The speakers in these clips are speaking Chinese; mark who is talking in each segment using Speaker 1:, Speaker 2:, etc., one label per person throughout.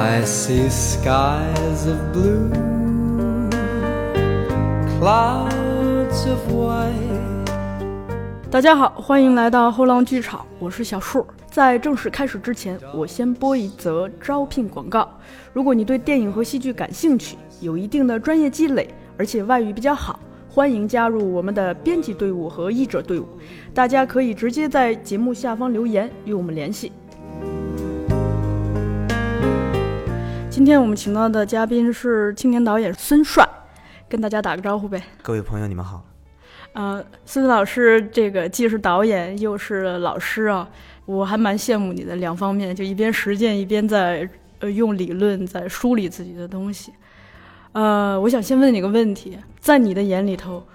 Speaker 1: I see skies of blue, clouds of white.
Speaker 2: 大家好，欢迎来到后浪剧场，我是小树。在正式开始之前，我先播一则招聘广告。如果你对电影和戏剧感兴趣，有一定的专业积累，而且外语比较好，欢迎加入我们的编辑队伍和译者队伍。大家可以直接在节目下方留言与我们联系。今天我们请到的嘉宾是青年导演孙帅，跟大家打个招呼呗。
Speaker 3: 各位朋友，你们好。
Speaker 2: 呃，孙老师这个既是导演又是老师啊，我还蛮羡慕你的两方面，就一边实践，一边在呃用理论在梳理自己的东西。呃，我想先问你个问题，在你的眼里头，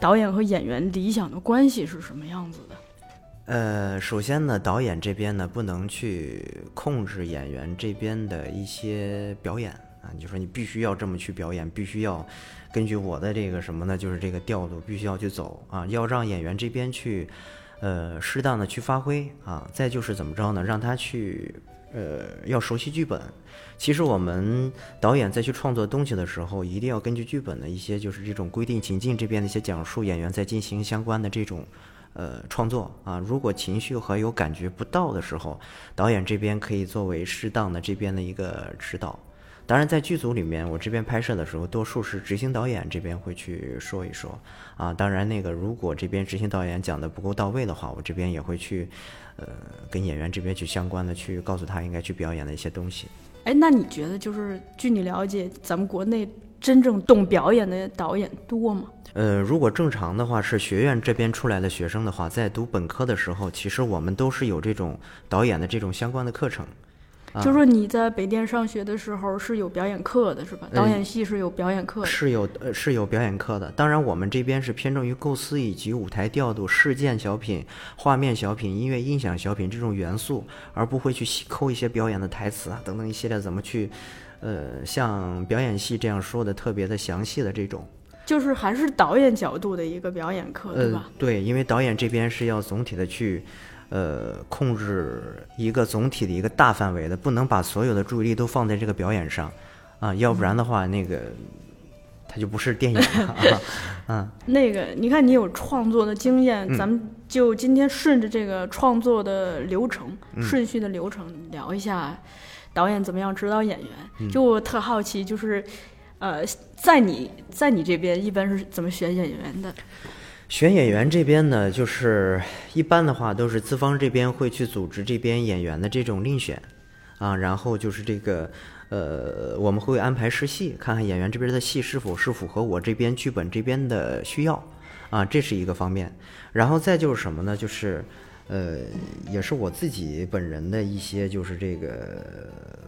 Speaker 2: 导演和演员理想的关系是什么样子的？
Speaker 3: 呃，首先呢，导演这边呢不能去控制演员这边的一些表演啊，你就说你必须要这么去表演，必须要根据我的这个什么呢，就是这个调度必须要去走啊，要让演员这边去呃适当的去发挥啊，再就是怎么着呢，让他去呃要熟悉剧本。其实我们导演在去创作东西的时候，一定要根据剧本的一些就是这种规定情境这边的一些讲述，演员在进行相关的这种。呃，创作啊，如果情绪和有感觉不到的时候，导演这边可以作为适当的这边的一个指导。当然，在剧组里面，我这边拍摄的时候，多数是执行导演这边会去说一说啊。当然，那个如果这边执行导演讲的不够到位的话，我这边也会去呃跟演员这边去相关的去告诉他应该去表演的一些东西。
Speaker 2: 哎，那你觉得就是据你了解，咱们国内真正懂表演的导演多吗？
Speaker 3: 呃，如果正常的话，是学院这边出来的学生的话，在读本科的时候，其实我们都是有这种导演的这种相关的课程。
Speaker 2: 就说你在北电上学的时候是有表演课的，是吧？导演系是有表演课的，
Speaker 3: 是有呃是有表演课的。当然，我们这边是偏重于构思以及舞台调度、事件小品、画面小品、音乐音响小品这种元素，而不会去抠一些表演的台词啊等等一系列怎么去，呃，像表演系这样说的特别的详细的这种。
Speaker 2: 就是还是导演角度的一个表演课，对吧？
Speaker 3: 对，因为导演这边是要总体的去，呃，控制一个总体的一个大范围的，不能把所有的注意力都放在这个表演上，啊，要不然的话，那个他就不是电影了 啊。嗯，
Speaker 2: 那个，你看你有创作的经验，咱们就今天顺着这个创作的流程顺序的流程聊一下，导演怎么样指导演员？就我特好奇，就是。呃，在你在你这边一般是怎么选演员的？
Speaker 3: 选演员这边呢，就是一般的话都是资方这边会去组织这边演员的这种另选，啊，然后就是这个呃，我们会安排试戏，看看演员这边的戏是否是符合我这边剧本这边的需要，啊，这是一个方面。然后再就是什么呢？就是。呃，也是我自己本人的一些就是这个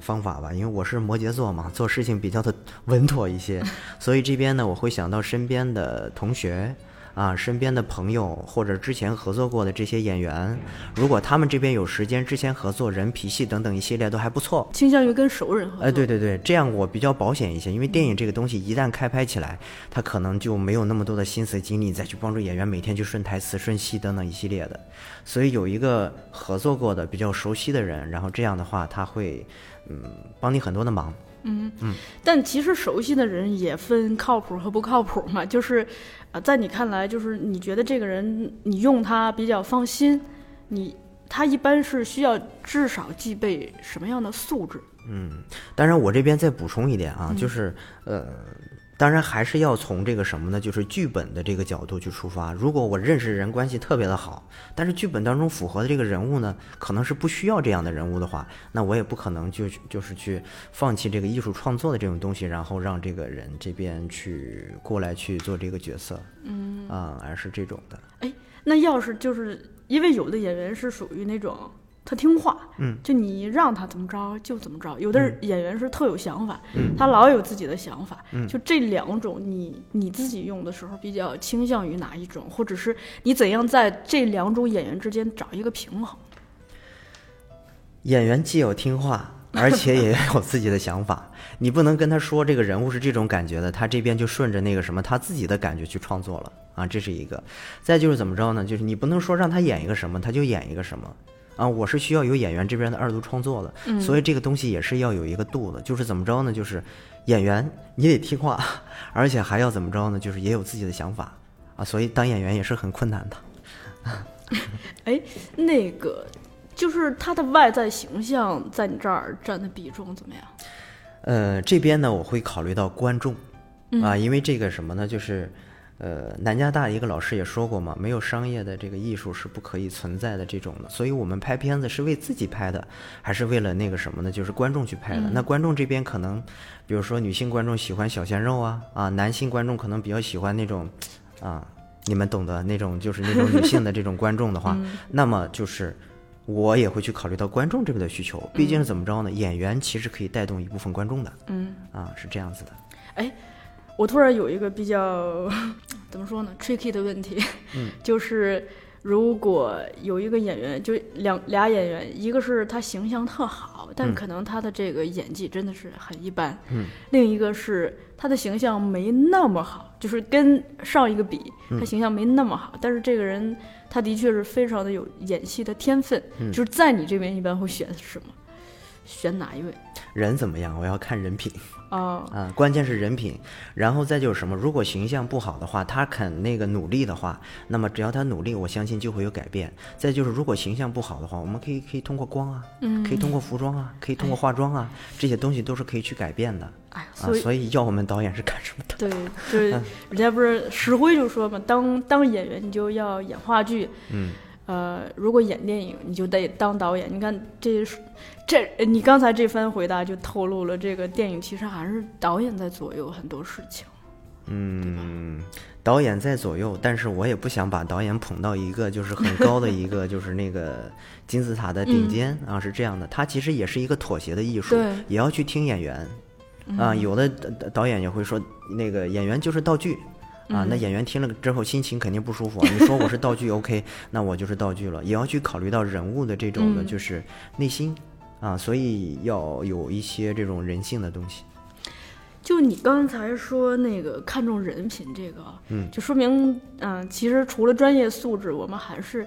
Speaker 3: 方法吧，因为我是摩羯座嘛，做事情比较的稳妥一些，所以这边呢，我会想到身边的同学。啊，身边的朋友或者之前合作过的这些演员，如果他们这边有时间，之前合作人脾气等等一系列都还不错，
Speaker 2: 倾向于跟熟人合作。
Speaker 3: 哎，对对对，这样我比较保险一些，因为电影这个东西一旦开拍起来，他可能就没有那么多的心思精力再去帮助演员每天去顺台词、顺戏等等一系列的，所以有一个合作过的比较熟悉的人，然后这样的话他会嗯帮你很多的忙。
Speaker 2: 嗯嗯，但其实熟悉的人也分靠谱和不靠谱嘛，就是。啊，在你看来，就是你觉得这个人你用他比较放心，你他一般是需要至少具备什么样的素质？
Speaker 3: 嗯，当然我这边再补充一点啊，就是呃。当然还是要从这个什么呢？就是剧本的这个角度去出发。如果我认识人关系特别的好，但是剧本当中符合的这个人物呢，可能是不需要这样的人物的话，那我也不可能就就是去放弃这个艺术创作的这种东西，然后让这个人这边去过来去做这个角色。
Speaker 2: 嗯
Speaker 3: 啊，而是这种的。
Speaker 2: 哎，那要是就是因为有的演员是属于那种。他听话，
Speaker 3: 嗯，
Speaker 2: 就你让他怎么着就怎么着。有的演员是特有想法，嗯他老有自己的想法。嗯就这两种，你你自己用的时候比较倾向于哪一种，或者是你怎样在这两种演员之间找一个平衡？
Speaker 3: 演员既有听话，而且也有自己的想法。你不能跟他说这个人物是这种感觉的，他这边就顺着那个什么他自己的感觉去创作了啊，这是一个。再就是怎么着呢？就是你不能说让他演一个什么，他就演一个什么。啊，我是需要有演员这边的二度创作的，
Speaker 2: 嗯
Speaker 3: 所以这个东西也是要有一个度的，就是怎么着呢？就是演员你得听话，而且还要怎么着呢？就是也有自己的想法啊，所以当演员也是很困难的。
Speaker 2: 哎，那个就是他的外在形象在你这儿占的比重怎么样？
Speaker 3: 呃，这边呢，我会考虑到观众，啊，因为这个什么呢，就是，呃，南加大一个老师也说过嘛，没有商业的这个艺术是不可以存在的这种的，所以我们拍片子是为自己拍的，还是为了那个什么呢？就是观众去拍的。那观众这边可能，比如说女性观众喜欢小鲜肉啊，啊，男性观众可能比较喜欢那种，啊，你们懂得那种，就是那种女性的这种观众的话，那么就是。我也会去考虑到观众这边的需求，毕竟是怎么着呢？演员其实可以带动一部分观众的，
Speaker 2: 嗯，
Speaker 3: 啊，是这样子的。
Speaker 2: 我突然有一个比较 怎么说呢，tricky 的问题，
Speaker 3: 嗯。
Speaker 2: 就是如果有一个演员，就两俩演员，一个是他形象特好，但
Speaker 3: 嗯。
Speaker 2: 可能他的这个演技真的是很一般，
Speaker 3: 嗯，
Speaker 2: 另一个是他的形象没那么好，就是跟上一个比，
Speaker 3: 嗯。
Speaker 2: 他形象没那么好，但是这个人他的确是非常的有演戏的天分，
Speaker 3: 嗯。
Speaker 2: 就是在你这边一般会选什么？选哪一位？
Speaker 3: 人怎么样？我要看人品
Speaker 2: 啊、
Speaker 3: 啊，关键是人品。然后再就是什么？如果形象不好的话，他肯那个努力的话，那么只要他努力，我相信就会有改变。再就是如果形象不好的话，我们可以可以通过光啊，
Speaker 2: 嗯
Speaker 3: 可以通过服装啊，可以通过化妆啊，这些东西都是可以去改变的
Speaker 2: 哎，
Speaker 3: 啊。
Speaker 2: 所以
Speaker 3: 所以要我们导演是干什么的？
Speaker 2: 对，就是人家不是石辉就说嘛，当当演员你就要演话剧，
Speaker 3: 嗯，
Speaker 2: 呃，如果演电影你就得当导演。你看这这你刚才这番回答就透露了这个电影其实还是导演在左右很多事情。
Speaker 3: 嗯，导演在左右，但是我也不想把导演捧到一个就是很高的一个 就是那个金字塔的顶尖、啊，是这样的。他其实也是一个妥协的艺术，也要去听演员啊。有的导导演也会说，那个演员就是道具。啊，那演员听了之后心情肯定不舒服啊。你说我是道具，OK，那我就是道具了，也要去考虑到人物的这种的，
Speaker 2: 嗯
Speaker 3: 就是内心啊，所以要有一些这种人性的东西。
Speaker 2: 就你刚才说那个看重人品这个，
Speaker 3: 嗯，
Speaker 2: 就说明，嗯、其实除了专业素质，我们还是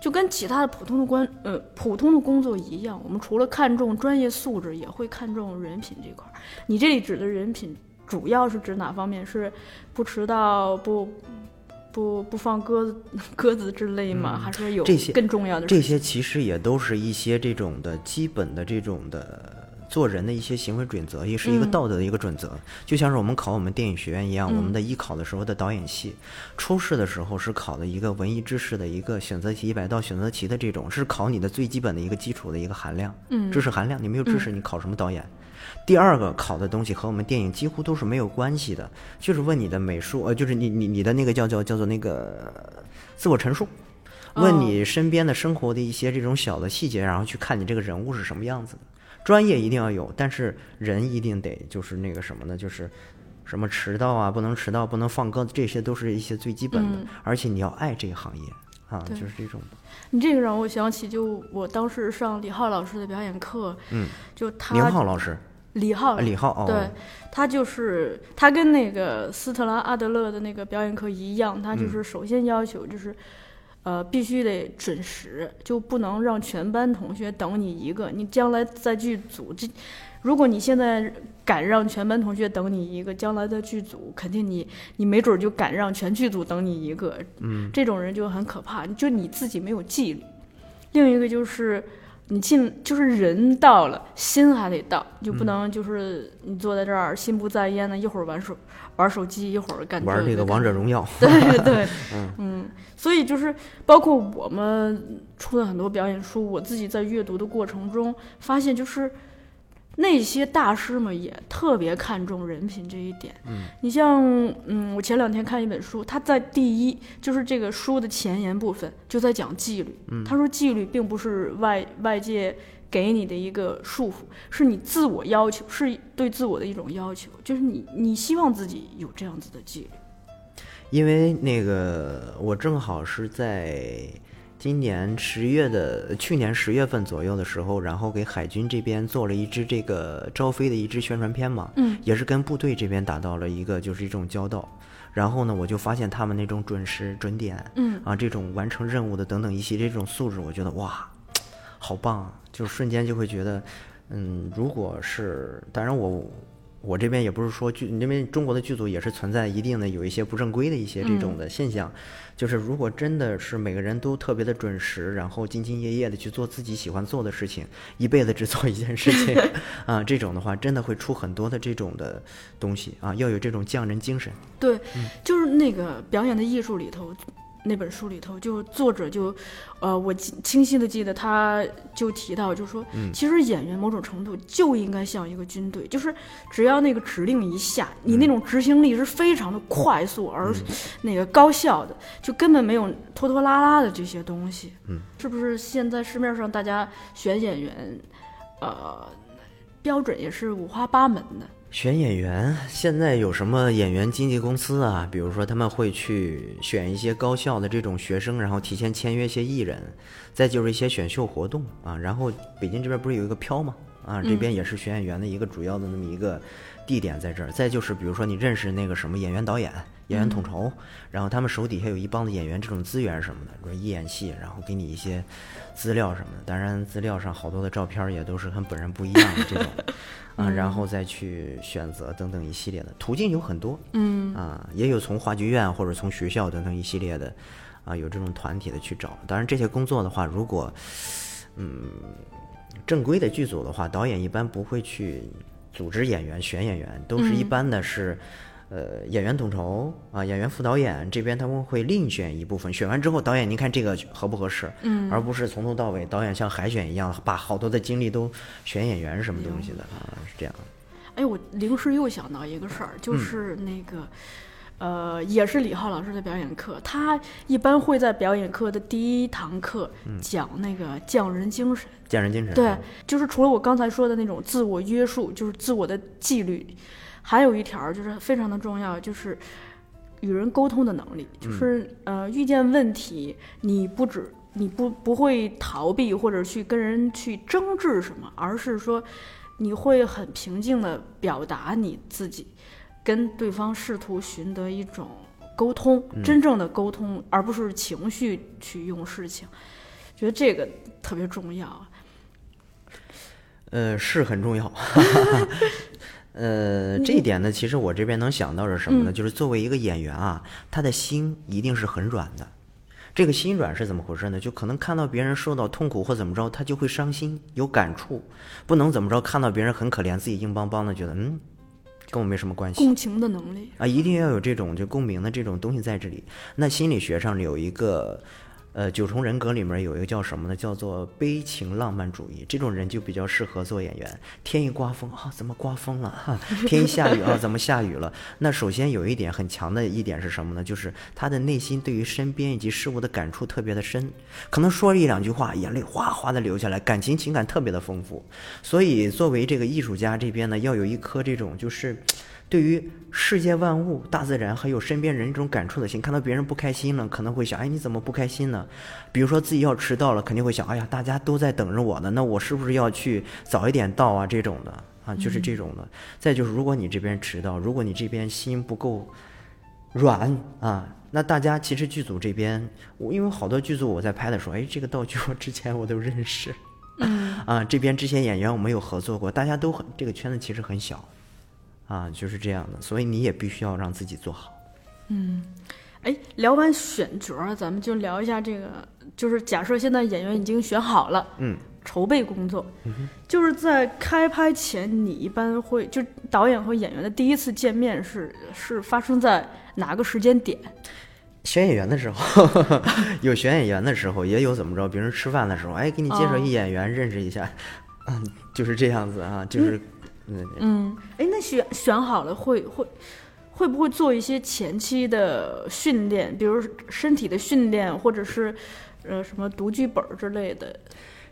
Speaker 2: 就跟其他的普通的关呃普通的工作一样，我们除了看重专业素质，也会看重人品这块儿。你这里指的人品，主要是指哪方面？是不迟到、不不不放鸽子 鸽子之类吗？还是有
Speaker 3: 嗯这些
Speaker 2: 更重要的事？
Speaker 3: 这些其实也都是一些这种的基本的这种的做人的一些行为准则，也是一个
Speaker 2: 嗯
Speaker 3: 道德的一个准则。就像是我们考我们电影学院一样，
Speaker 2: 嗯
Speaker 3: 我们的艺考的时候的导演系，初试的时候是考的一个文艺知识的一个选择题一百道选择题的这种，是考你的最基本的一个基础的一个含量，
Speaker 2: 嗯
Speaker 3: 知识含量。你没有知识，你考什么导演？第二个考的东西和我们电影几乎都是没有关系的，就是问你的美术，呃，就是你你你的那个叫叫叫做那个自我陈述，问
Speaker 2: 哦
Speaker 3: 你身边的生活的一些这种小的细节，然后去看你这个人物是什么样子的。专业一定要有，但是人一定得就是那个什么呢？就是什么迟到啊，不能迟到，不能放鸽子，这些都是一些最基本的。
Speaker 2: 嗯
Speaker 3: 而且你要爱这个行业啊，就是这种。
Speaker 2: 你这个让我想起，就我当时上李浩老师的表演课，
Speaker 3: 嗯，
Speaker 2: 就他
Speaker 3: 宁浩老师，
Speaker 2: 李浩
Speaker 3: 啊李浩哦，
Speaker 2: 对，他就是他跟那个斯特拉阿德勒的那个表演课一样，他
Speaker 3: 嗯
Speaker 2: 就是首先要求就是，呃，必须得准时，就不能让全班同学等你一个。你将来在剧组，这如果你现在敢让全班同学等你一个，将来在剧组肯定你你没准就敢让全剧组等你一个。
Speaker 3: 嗯，
Speaker 2: 这种人就很可怕，就你自己没有纪律。另一个就是你进，就是人到了，心还得到，就
Speaker 3: 嗯。
Speaker 2: 不能就是你坐在这儿心不在焉的，一会儿玩手玩手机，一会儿干
Speaker 3: 玩这个王者荣耀，
Speaker 2: 对 对，嗯所以就是包括我们出的很多表演书，我自己在阅读的过程中发现，就是那些大师们也特别看重人品这一点。
Speaker 3: 嗯，
Speaker 2: 你像嗯，我前两天看一本书，他在第一就是这个书的前言部分就在讲纪律。
Speaker 3: 嗯
Speaker 2: 他说纪律并不是外外界给你的一个束缚，是你自我要求，是对自我的一种要求，就是你你希望自己有这样子的纪律。
Speaker 3: 因为那个我正好是在今年十月的去年十月份左右的时候，然后给海军这边做了一支这个招飞的一支宣传片嘛，
Speaker 2: 嗯，
Speaker 3: 也是跟部队这边打到了一个就是一种交道。然后呢，我就发现他们那种准时准点，
Speaker 2: 嗯
Speaker 3: 啊，这种完成任务的等等一些这种素质，我觉得哇，好棒啊！就瞬间就会觉得，嗯，如果是，当然我我这边也不是说剧，你这边中国的剧组也是存在一定的有一些不正规的一些这种的现象，就是如果真的是每个人都特别的准时，然后兢兢业业的去做自己喜欢做的事情，一辈子只做一件事情 啊，这种的话真的会出很多的这种的东西啊，要有这种匠人精神。
Speaker 2: 对，就是那个表演的艺术里头。那本书里头，就作者就，呃，我记清晰的记得，他就提到，就说，其实演员某种程度就应该像一个军队，就是只要那个指令一下，你那种执行力是非常的快速而那个高效的，就根本没有拖拖拉拉的这些东西。
Speaker 3: 嗯，
Speaker 2: 是不是现在市面上大家选演员，呃，标准也是五花八门的？
Speaker 3: 选演员，现在有什么演员经纪公司啊？比如说他们会去选一些高校的这种学生，然后提前签约一些艺人，再就是一些选秀活动啊。然后北京这边不是有一个飘吗？啊，这边也是选演员的一个主要的那么一个地点在这儿。再就是比如说你认识那个什么演员导演、演员统筹，然后他们手底下有一帮子演员这种资源什么的，说一演戏，然后给你一些资料什么的。当然资料上好多的照片也都是跟本人不一样的这种。啊，然后再去选择等等一系列的途径有很多，
Speaker 2: 嗯，
Speaker 3: 啊，也有从话剧院或者从学校等等一系列的，啊，有这种团体的去找。当然这些工作的话，如果，嗯，正规的剧组的话，导演一般不会去组织演员、选演员，都是一般的是。呃，演员统筹啊，演员副导演这边他们会另选一部分，选完之后，导演您看这个合不合适？
Speaker 2: 嗯，
Speaker 3: 而不是从头到尾导演像海选一样，把好多的精力都选演员什么东西的啊，是这样。
Speaker 2: 哎，我临时又想到一个事儿，就是那个，呃，也是李浩老师的表演课，他一般会在表演课的第一堂课讲那个匠人精神。
Speaker 3: 匠人精神。
Speaker 2: 对，就是除了我刚才说的那种自我约束，就是自我的纪律。还有一条就是非常的重要，就是与人沟通的能力。就是呃，遇见问题，你不止你不不会逃避或者去跟人去争执什么，而是说你会很平静的表达你自己，跟对方试图寻得一种沟通，真正的沟通，而不是情绪去用事情。觉得这个特别重要。
Speaker 3: 呃，是很重要。呃，这一点呢，其实我这边能想到是什么呢？就是作为一个演员啊，他的心一定是很软的。这个心软是怎么回事呢？就可能看到别人受到痛苦或怎么着，他就会伤心有感触。不能怎么着，看到别人很可怜，自己硬邦邦的，觉得嗯，跟我没什么关系。
Speaker 2: 共情的能力
Speaker 3: 啊，一定要有这种就共鸣的这种东西在这里。那心理学上有一个。呃，九重人格里面有一个叫什么呢？叫做悲情浪漫主义。这种人就比较适合做演员。天一刮风啊，怎么刮风了？哈，天一下雨啊，怎么下雨了？那首先有一点很强的一点是什么呢？就是他的内心对于身边以及事物的感触特别的深，可能说一两句话，眼泪哗哗的流下来，感情情感特别的丰富。所以作为这个艺术家这边呢，要有一颗这种就是。对于世界万物、大自然还有身边人这种感触的心，看到别人不开心了，可能会想：哎，你怎么不开心呢？比如说自己要迟到了，肯定会想：哎呀，大家都在等着我呢，那我是不是要去早一点到啊？这种的啊，就是这种的。再就是，如果你这边迟到，如果你这边心不够软啊，那大家其实剧组这边，我因为好多剧组我在拍的时候，哎，这个道具我之前我都认识，啊，这边之前演员我们有合作过，大家都很这个圈子其实很小。啊，就是这样的，所以你也必须要让自己做好。
Speaker 2: 嗯，哎，聊完选角，咱们就聊一下这个，就是假设现在演员已经选好了，
Speaker 3: 嗯，
Speaker 2: 筹备工作，就是在开拍前，你一般会就导演和演员的第一次见面是是发生在哪个时间点？
Speaker 3: 选演员的时候，有选演员的时候，也有怎么着，别人吃饭的时候，哎，给你介绍一演员，认识一下，嗯，就是这样子啊，就是。
Speaker 2: 嗯，哎，那选选好了会会会不会做一些前期的训练，比如身体的训练，或者是呃什么读剧本之类的？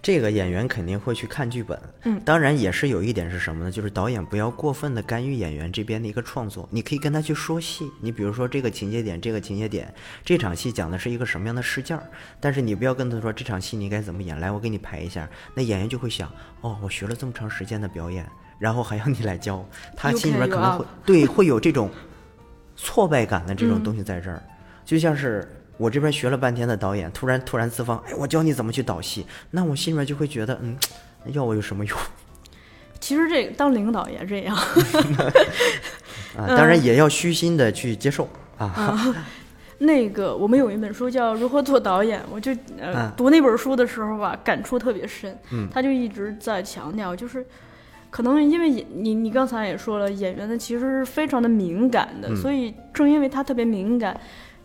Speaker 3: 这个演员肯定会去看剧本，
Speaker 2: 嗯，
Speaker 3: 当然也是有一点是什么呢？就是导演不要过分的干预演员这边的一个创作，你可以跟他去说戏，你比如说这个情节点，这个情节点，这场戏讲的是一个什么样的事件儿，但是你不要跟他说这场戏你该怎么演，来我给你排一下，那演员就会想，哦，我学了这么长时间的表演。然后还要你来教，他心里面可能会对会有这种挫败感的这种东西在这儿，就像是我这边学了半天的导演，突然突然自方，哎，我教你怎么去导戏，那我心里面就会觉得，嗯，要我有什么用？
Speaker 2: 其实这个当领导也这样，
Speaker 3: 啊，当然也要虚心的去接受啊。
Speaker 2: 那个我们有一本书叫《如何做导演》，我就呃、
Speaker 3: 嗯
Speaker 2: 读那本书的时候吧，感触特别深。
Speaker 3: 嗯。
Speaker 2: 他就一直在强调，就是可能因为演你你刚才也说了，演员呢其实是非常的敏感的，
Speaker 3: 嗯
Speaker 2: 所以正因为他特别敏感，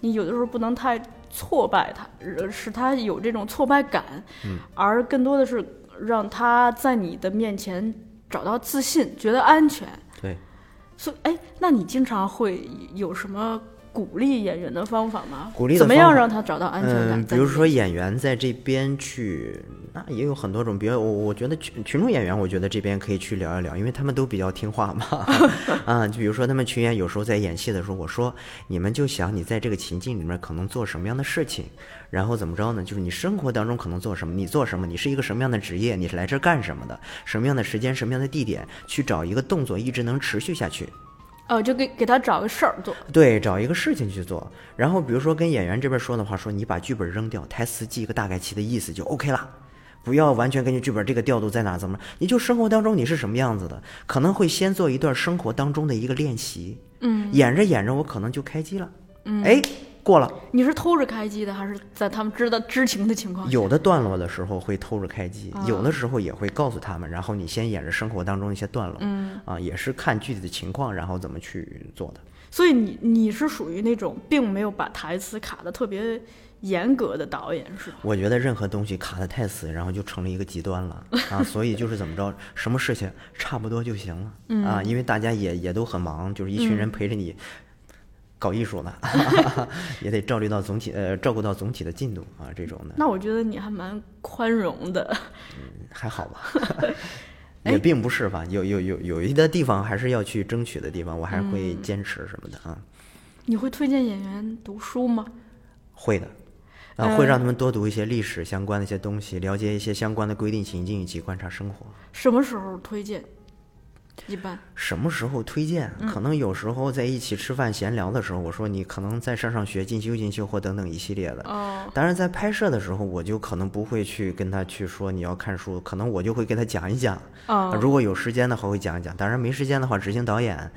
Speaker 2: 你有的时候不能太挫败他，呃使他有这种挫败感，
Speaker 3: 嗯
Speaker 2: 而更多的是让他在你的面前找到自信，觉得安全。
Speaker 3: 对，
Speaker 2: 所以，哎，那你经常会有什么鼓励演员的方法吗？
Speaker 3: 鼓励
Speaker 2: 怎么样让他找到安全感？
Speaker 3: 嗯，比如说演员在这边去，那也有很多种。比如我我觉得群群众演员，我觉得这边可以去聊一聊，因为他们都比较听话嘛。啊，就比如说他们群演有时候在演戏的时候，我说你们就想你在这个情境里面可能做什么样的事情，然后怎么着呢？就是你生活当中可能做什么，你做什么，你是一个什么样的职业，你是来这儿干什么的，什么样的时间，什么样的地点，去找一个动作一直能持续下去。
Speaker 2: 哦，就给给他找个事儿做。
Speaker 3: 对，找一个事情去做。然后比如说跟演员这边说的话，说你把剧本扔掉，台词记一个大概其的意思就 OK 了。不要完全根据剧本这个调度在哪怎么，你就生活当中你是什么样子的，可能会先做一段生活当中的一个练习。
Speaker 2: 嗯，
Speaker 3: 演着演着我可能就开机了。嗯，哎，过了。
Speaker 2: 你是偷着开机的，还是在他们知道知情的情况下？
Speaker 3: 有的段落的时候会偷着开机，
Speaker 2: 啊
Speaker 3: 有的时候也会告诉他们，然后你先演着生活当中一些段落。
Speaker 2: 嗯，
Speaker 3: 啊，也是看具体的情况，然后怎么去做的。
Speaker 2: 所以你你是属于那种并没有把台词卡的特别严格的导演，是吧？
Speaker 3: 我觉得任何东西卡的太死，然后就成了一个极端了啊！所以就是怎么着，什么事情差不多就行了、
Speaker 2: 嗯
Speaker 3: 啊，因为大家也也都很忙，就是一群人陪着你搞艺术呢，也得照虑到总体呃照顾到总体的进度啊，这种的
Speaker 2: 那我觉得你还蛮宽容的。
Speaker 3: 还好吧。
Speaker 2: 哎
Speaker 3: 也并不是吧，有有有有一的地方还是要去争取的地方，我还是会
Speaker 2: 嗯
Speaker 3: 坚持什么的啊，
Speaker 2: 你会推荐演员读书吗？
Speaker 3: 会的，啊，会让他们多读一些历史相关的一些东西，了解一些相关的规定情境以及观察生活。
Speaker 2: 什么时候推荐？一般
Speaker 3: 什么时候推荐？可能有时候在一起吃饭闲聊的时候，我说你可能在上上学、进修进修或等等一系列的。
Speaker 2: 哦，
Speaker 3: 当然，在拍摄的时候，我就可能不会去跟他去说你要看书，可能我就会跟他讲一讲。
Speaker 2: 哦
Speaker 3: 啊如果有时间的话，会讲一讲；当然没时间的话，执行导演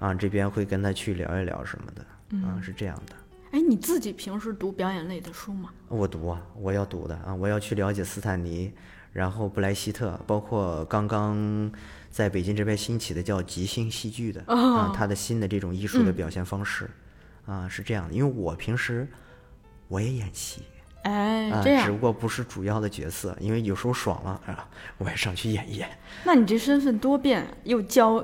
Speaker 3: 啊这边会跟他去聊一聊什么的。啊，是这样的。
Speaker 2: 哎，你自己平时读表演类的书吗？
Speaker 3: 我读啊，我要读的啊，我要去了解斯坦尼，然后布莱希特，包括刚刚在北京这边兴起的叫即兴戏剧的、啊，他的新的这种艺术的表现方式、啊，是这样的。因为我平时我也演戏
Speaker 2: 哎，
Speaker 3: 啊，
Speaker 2: 这样，
Speaker 3: 只不过不是主要的角色，因为有时候爽了啊，我也上去演一演。
Speaker 2: 那你这身份多变啊，又教，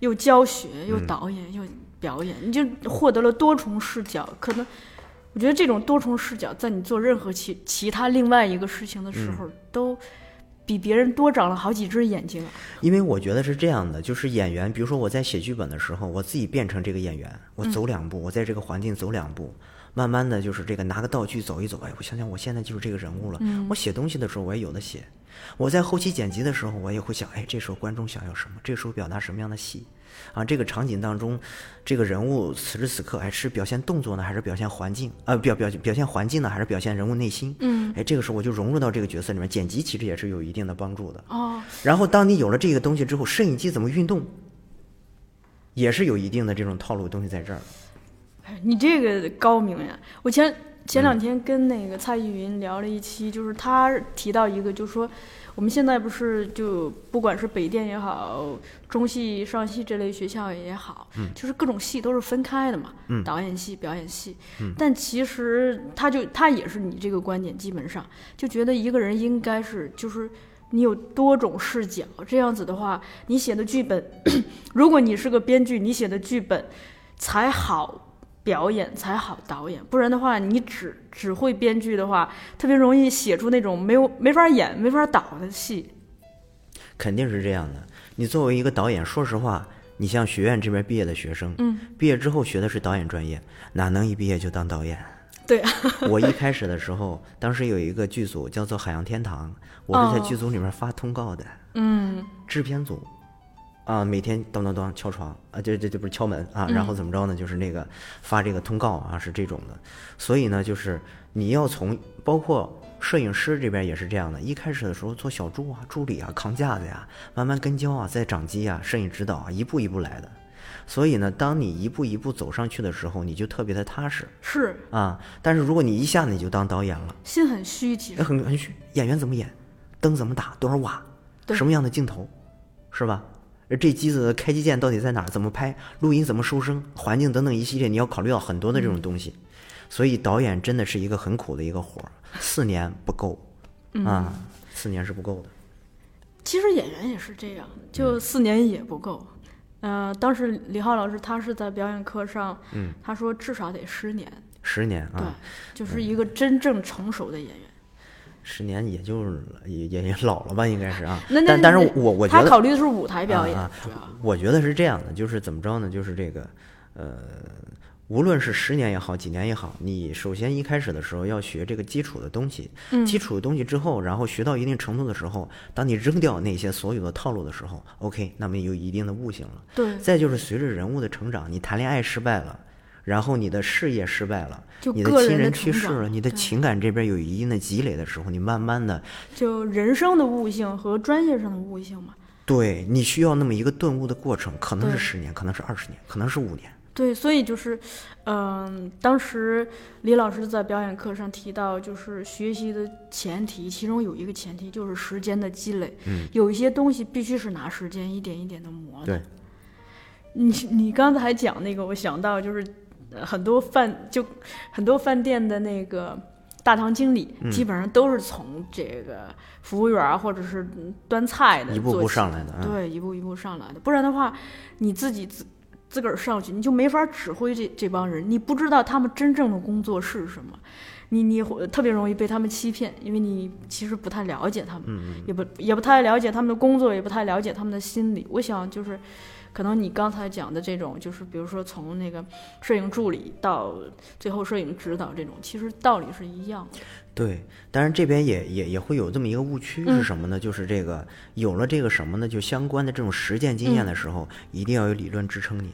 Speaker 2: 又教学，又
Speaker 3: 嗯
Speaker 2: 导演，又表演，你就获得了多重视角。可能我觉得这种多重视角，在你做任何其其他另外一个事情的时
Speaker 3: 嗯
Speaker 2: 候，都比别人多长了好几只眼睛啊。
Speaker 3: 因为我觉得是这样的，就是演员，比如说我在写剧本的时候，我自己变成这个演员，我走两步，我在这个环境走两步，慢慢的就是这个拿个道具走一走，哎，我想想我现在就是这个人物了。我写东西的时候我也有的写，我在后期剪辑的时候我也会想，哎，这时候观众想要什么？这时候表达什么样的戏？啊，这个场景当中，这个人物此时此刻，哎，是表现动作呢，还是表现环境？啊，表表表现环境呢，还是表现人物内心？
Speaker 2: 嗯，
Speaker 3: 哎，这个时候我就融入到这个角色里面，剪辑其实也是有一定的帮助的。
Speaker 2: 哦，
Speaker 3: 然后当你有了这个东西之后，摄影机怎么运动，也是有一定的这种套路东西在这儿。
Speaker 2: 哎你这个高明呀！我前前
Speaker 3: 嗯
Speaker 2: 两天跟那个蔡依云聊了一期，就是他提到一个，就是说我们现在不是就不管是北电也好，中戏、上戏这类学校也好，就是各种戏都是分开的嘛，
Speaker 3: 嗯
Speaker 2: 导演系、表演系。但其实他就他也是你这个观点，基本上就觉得一个人应该是就是。你有多种视角，这样子的话，你写的剧本，如果你是个编剧，你写的剧本才好表演，才好导演，不然的话，你只只会编剧的话，特别容易写出那种没有没法演、没法导的戏。
Speaker 3: 肯定是这样的。你作为一个导演，说实话，你像学院这边毕业的学生，
Speaker 2: 嗯，
Speaker 3: 毕业之后学的是导演专业，哪能一毕业就当导演？
Speaker 2: 对啊，
Speaker 3: 我一开始的时候，当时有一个剧组叫做海洋天堂，我是在
Speaker 2: 哦
Speaker 3: 剧组里面发通告的，
Speaker 2: 嗯，
Speaker 3: 制片组啊，每天咚咚咚敲床啊，这这这不是敲门啊，然后怎么着呢？就是那个发这个通告啊，是这种的。所以呢，就是你要从包括摄影师这边也是这样的，一开始的时候做小助啊、助理啊、扛架子呀，慢慢跟焦啊，再掌机啊、摄影指导啊，一步一步来的。所以呢，当你一步一步走上去的时候，你就特别的踏实
Speaker 2: 是
Speaker 3: 啊。但是如果你一下子你就当导演了，
Speaker 2: 心很虚，其实
Speaker 3: 很很虚，演员怎么演，灯怎么打，多少瓦，什么样的镜头，是吧？而这机子的开机键到底在哪儿？怎么拍？录音怎么收声？环境等等一系列，你要考虑到很多的这种东西。所以导演真的是一个很苦的一个活儿，四年不够啊，四年是不够的。
Speaker 2: 其实演员也是这样，就四年也不够。呃，当时李浩老师他是在表演课上，
Speaker 3: 嗯，
Speaker 2: 他说至少得十年，
Speaker 3: 十年啊
Speaker 2: 对
Speaker 3: 啊，，
Speaker 2: 就是一个真正成熟的演员。
Speaker 3: 十年也就是也也也老了吧，应该是啊。
Speaker 2: 那那
Speaker 3: 但但是我我觉得
Speaker 2: 他考虑的是舞台表演
Speaker 3: 啊，我觉得是这样的，就是怎么着呢？就是这个，呃，无论是十年也好，几年也好，你首先一开始的时候要学这个基础的东西，
Speaker 2: 嗯
Speaker 3: 基础的东西之后，然后学到一定程度的时候，当你扔掉那些所有的套路的时候，OK，那么有一定的悟性了。
Speaker 2: 对，
Speaker 3: 再就是随着人物的成长，你谈恋爱失败了。然后你的事业失败了，
Speaker 2: 就
Speaker 3: 你的亲人去世了，你的情感这边有一定的积累的时候，你慢慢的
Speaker 2: 就人生的悟性和专业上的悟性嘛。
Speaker 3: 对你需要那么一个顿悟的过程，可能是十年，可能是二十年，可能是五年。
Speaker 2: 对，所以就是，嗯、当时李老师在表演课上提到，就是学习的前提，其中有一个前提就是时间的积累。
Speaker 3: 嗯，
Speaker 2: 有一些东西必须是拿时间一点一点的磨的。
Speaker 3: 对，
Speaker 2: 你你刚才讲那个，我想到就是呃很多饭就很多饭店的那个大堂经理，
Speaker 3: 嗯
Speaker 2: 基本上都是从这个服务员儿或者是嗯端菜的
Speaker 3: 一步步上来的。嗯，
Speaker 2: 对，一步一步上来的。不然的话，你自己自自个儿上去，你就没法指挥这这帮人，你不知道他们真正的工作是什么，你你会特别容易被他们欺骗，因为你其实不太了解他们，
Speaker 3: 嗯嗯，
Speaker 2: 也不也不太了解他们的工作，也不太了解他们的心理。我想就是。可能你刚才讲的这种，就是比如说从那个摄影助理到最后摄影指导这种，其实道理是一样的。
Speaker 3: 对。当然这边也也也会有这么一个误区
Speaker 2: 嗯
Speaker 3: 是什么呢？就是这个有了这个什么呢？就相关的这种实践经验
Speaker 2: 嗯
Speaker 3: 的时候，一定要有理论支撑你，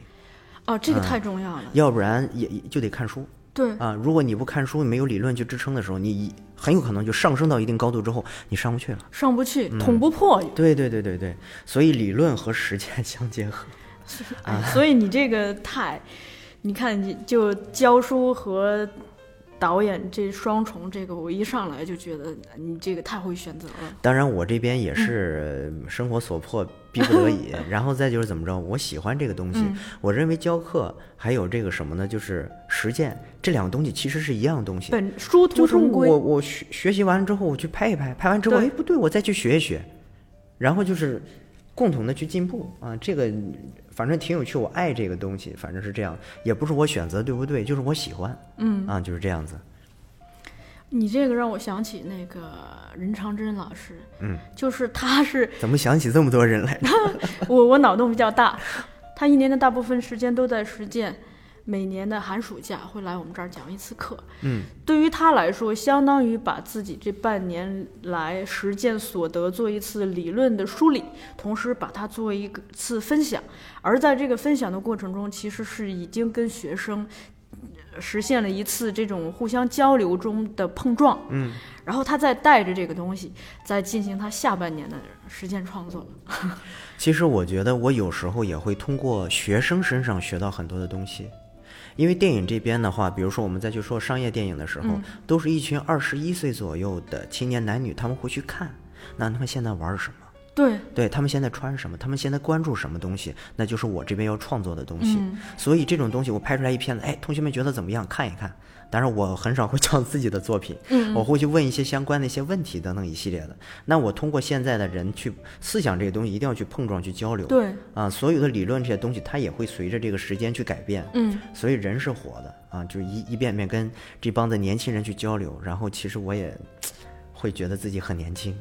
Speaker 2: 哦，这个
Speaker 3: 嗯
Speaker 2: 太重要了。
Speaker 3: 要不然也也就得看书
Speaker 2: 对，
Speaker 3: 啊。如果你不看书，没有理论去支撑的时候，你很有可能就上升到一定高度之后，你上不去了。
Speaker 2: 上不去，
Speaker 3: 嗯
Speaker 2: 捅不破。
Speaker 3: 对对对对对，所以理论和实践 相结合。
Speaker 2: 哎，所以你这个太，你看你就教书和导演这双重，这个我一上来就觉得你这个太会选择了。
Speaker 3: 当然，我这边也
Speaker 2: 嗯
Speaker 3: 是呃生活所迫，逼不得已。然后再就是怎么着，我喜欢这个东西。
Speaker 2: 嗯
Speaker 3: 我认为教课还有这个什么呢？就是实践这两个东西其实是一样东西。
Speaker 2: 本殊途
Speaker 3: 就是
Speaker 2: 同归
Speaker 3: 我，我学学习完之后，我去拍一拍，拍完之后，哎，不对，我再去学一学，然后就是共同的去进步啊。这个反正挺有趣，我爱这个东西，反正是这样，也不是我选择对不对，就是我喜欢
Speaker 2: 嗯，
Speaker 3: 啊，就是这样子。
Speaker 2: 你这个让我想起那个任长真老师，
Speaker 3: 嗯，
Speaker 2: 就是他是
Speaker 3: 怎么想起这么多人来着？
Speaker 2: 我我脑洞比较大，他一年的大部分时间都在实践，每年的寒暑假会来我们这儿讲一次课。
Speaker 3: 嗯，
Speaker 2: 对于他来说，相当于把自己这半年来实践所得做一次理论的梳理，同时把它做一个次分享。而在这个分享的过程中，其实是已经跟学生呃实现了一次这种互相交流中的碰撞。
Speaker 3: 嗯，
Speaker 2: 然后他再带着这个东西，再进行他下半年的实践创作。
Speaker 3: 其实我觉得我有时候也会通过学生身上学到很多的东西，因为电影这边的话，比如说我们再去说商业电影的时候，
Speaker 2: 嗯
Speaker 3: 都是一群二十一岁左右的青年男女，他们会去看，那他们现在玩什么？
Speaker 2: 对，
Speaker 3: 对他们现在穿什么？他们现在关注什么东西？那就是我这边要创作的东西。
Speaker 2: 嗯
Speaker 3: 所以这种东西我拍出来一片子，哎，同学们觉得怎么样？看一看。当然，我很少会讲自己的作品，
Speaker 2: 嗯
Speaker 3: 我会去问一些相关的一些问题等等一系列的。那我通过现在的人去思想这个东西，一定要去碰撞、去交流。
Speaker 2: 对，
Speaker 3: 啊，所有的理论这些东西，它也会随着这个时间去改变。
Speaker 2: 嗯，
Speaker 3: 所以人是活的啊，就是一一遍遍跟这帮子年轻人去交流，然后其实我也会觉得自己很年轻。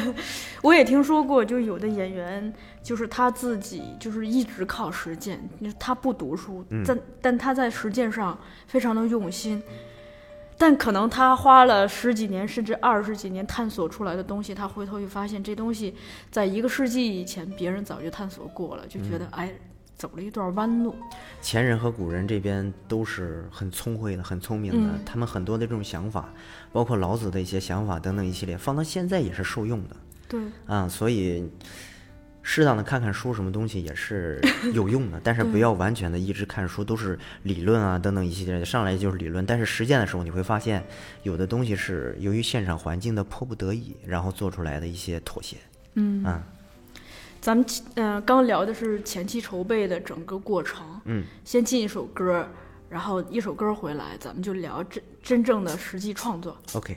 Speaker 2: 我也听说过，就有的演员就是他自己就是一直靠实践，就是他不读书，
Speaker 3: 嗯
Speaker 2: 但但他在实践上非常的用心。但可能他花了十几年甚至二十几年探索出来的东西，他回头一发现这东西在一个世纪以前别人早就探索过了，就觉得、哎走了一段弯路。
Speaker 3: 前人和古人这边都是很聪慧的、很聪明的，
Speaker 2: 嗯
Speaker 3: 他们很多的这种想法，包括老子的一些想法等等一系列，放到现在也是受用的
Speaker 2: 对，
Speaker 3: 啊。所以，适当的看看书，什么东西也是 有用的，但是不要完全的一直看书，都是理论啊等等一系列的，上来就是理论。但是实践的时候，你会发现，有的东西是由于现场环境的迫不得已，然后做出来的一些妥协。
Speaker 2: 嗯
Speaker 3: 啊，
Speaker 2: 咱们嗯、呃刚聊的是前期筹备的整个过程，
Speaker 3: 嗯，
Speaker 2: 先进一首歌，然后一首歌回来，咱们就聊真真正的实际创作。
Speaker 3: OK。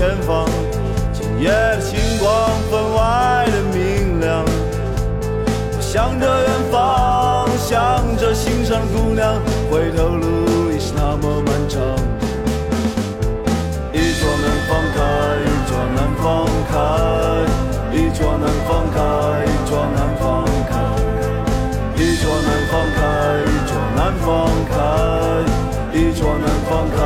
Speaker 4: 前方，今夜的星光分外的明亮。我向着远方，向着心上的姑娘，回头路已是那么漫长。一桌难放开，一桌难放开，一桌难放开，一桌难放开，一桌难放开，一桌难放开，一桌难放开，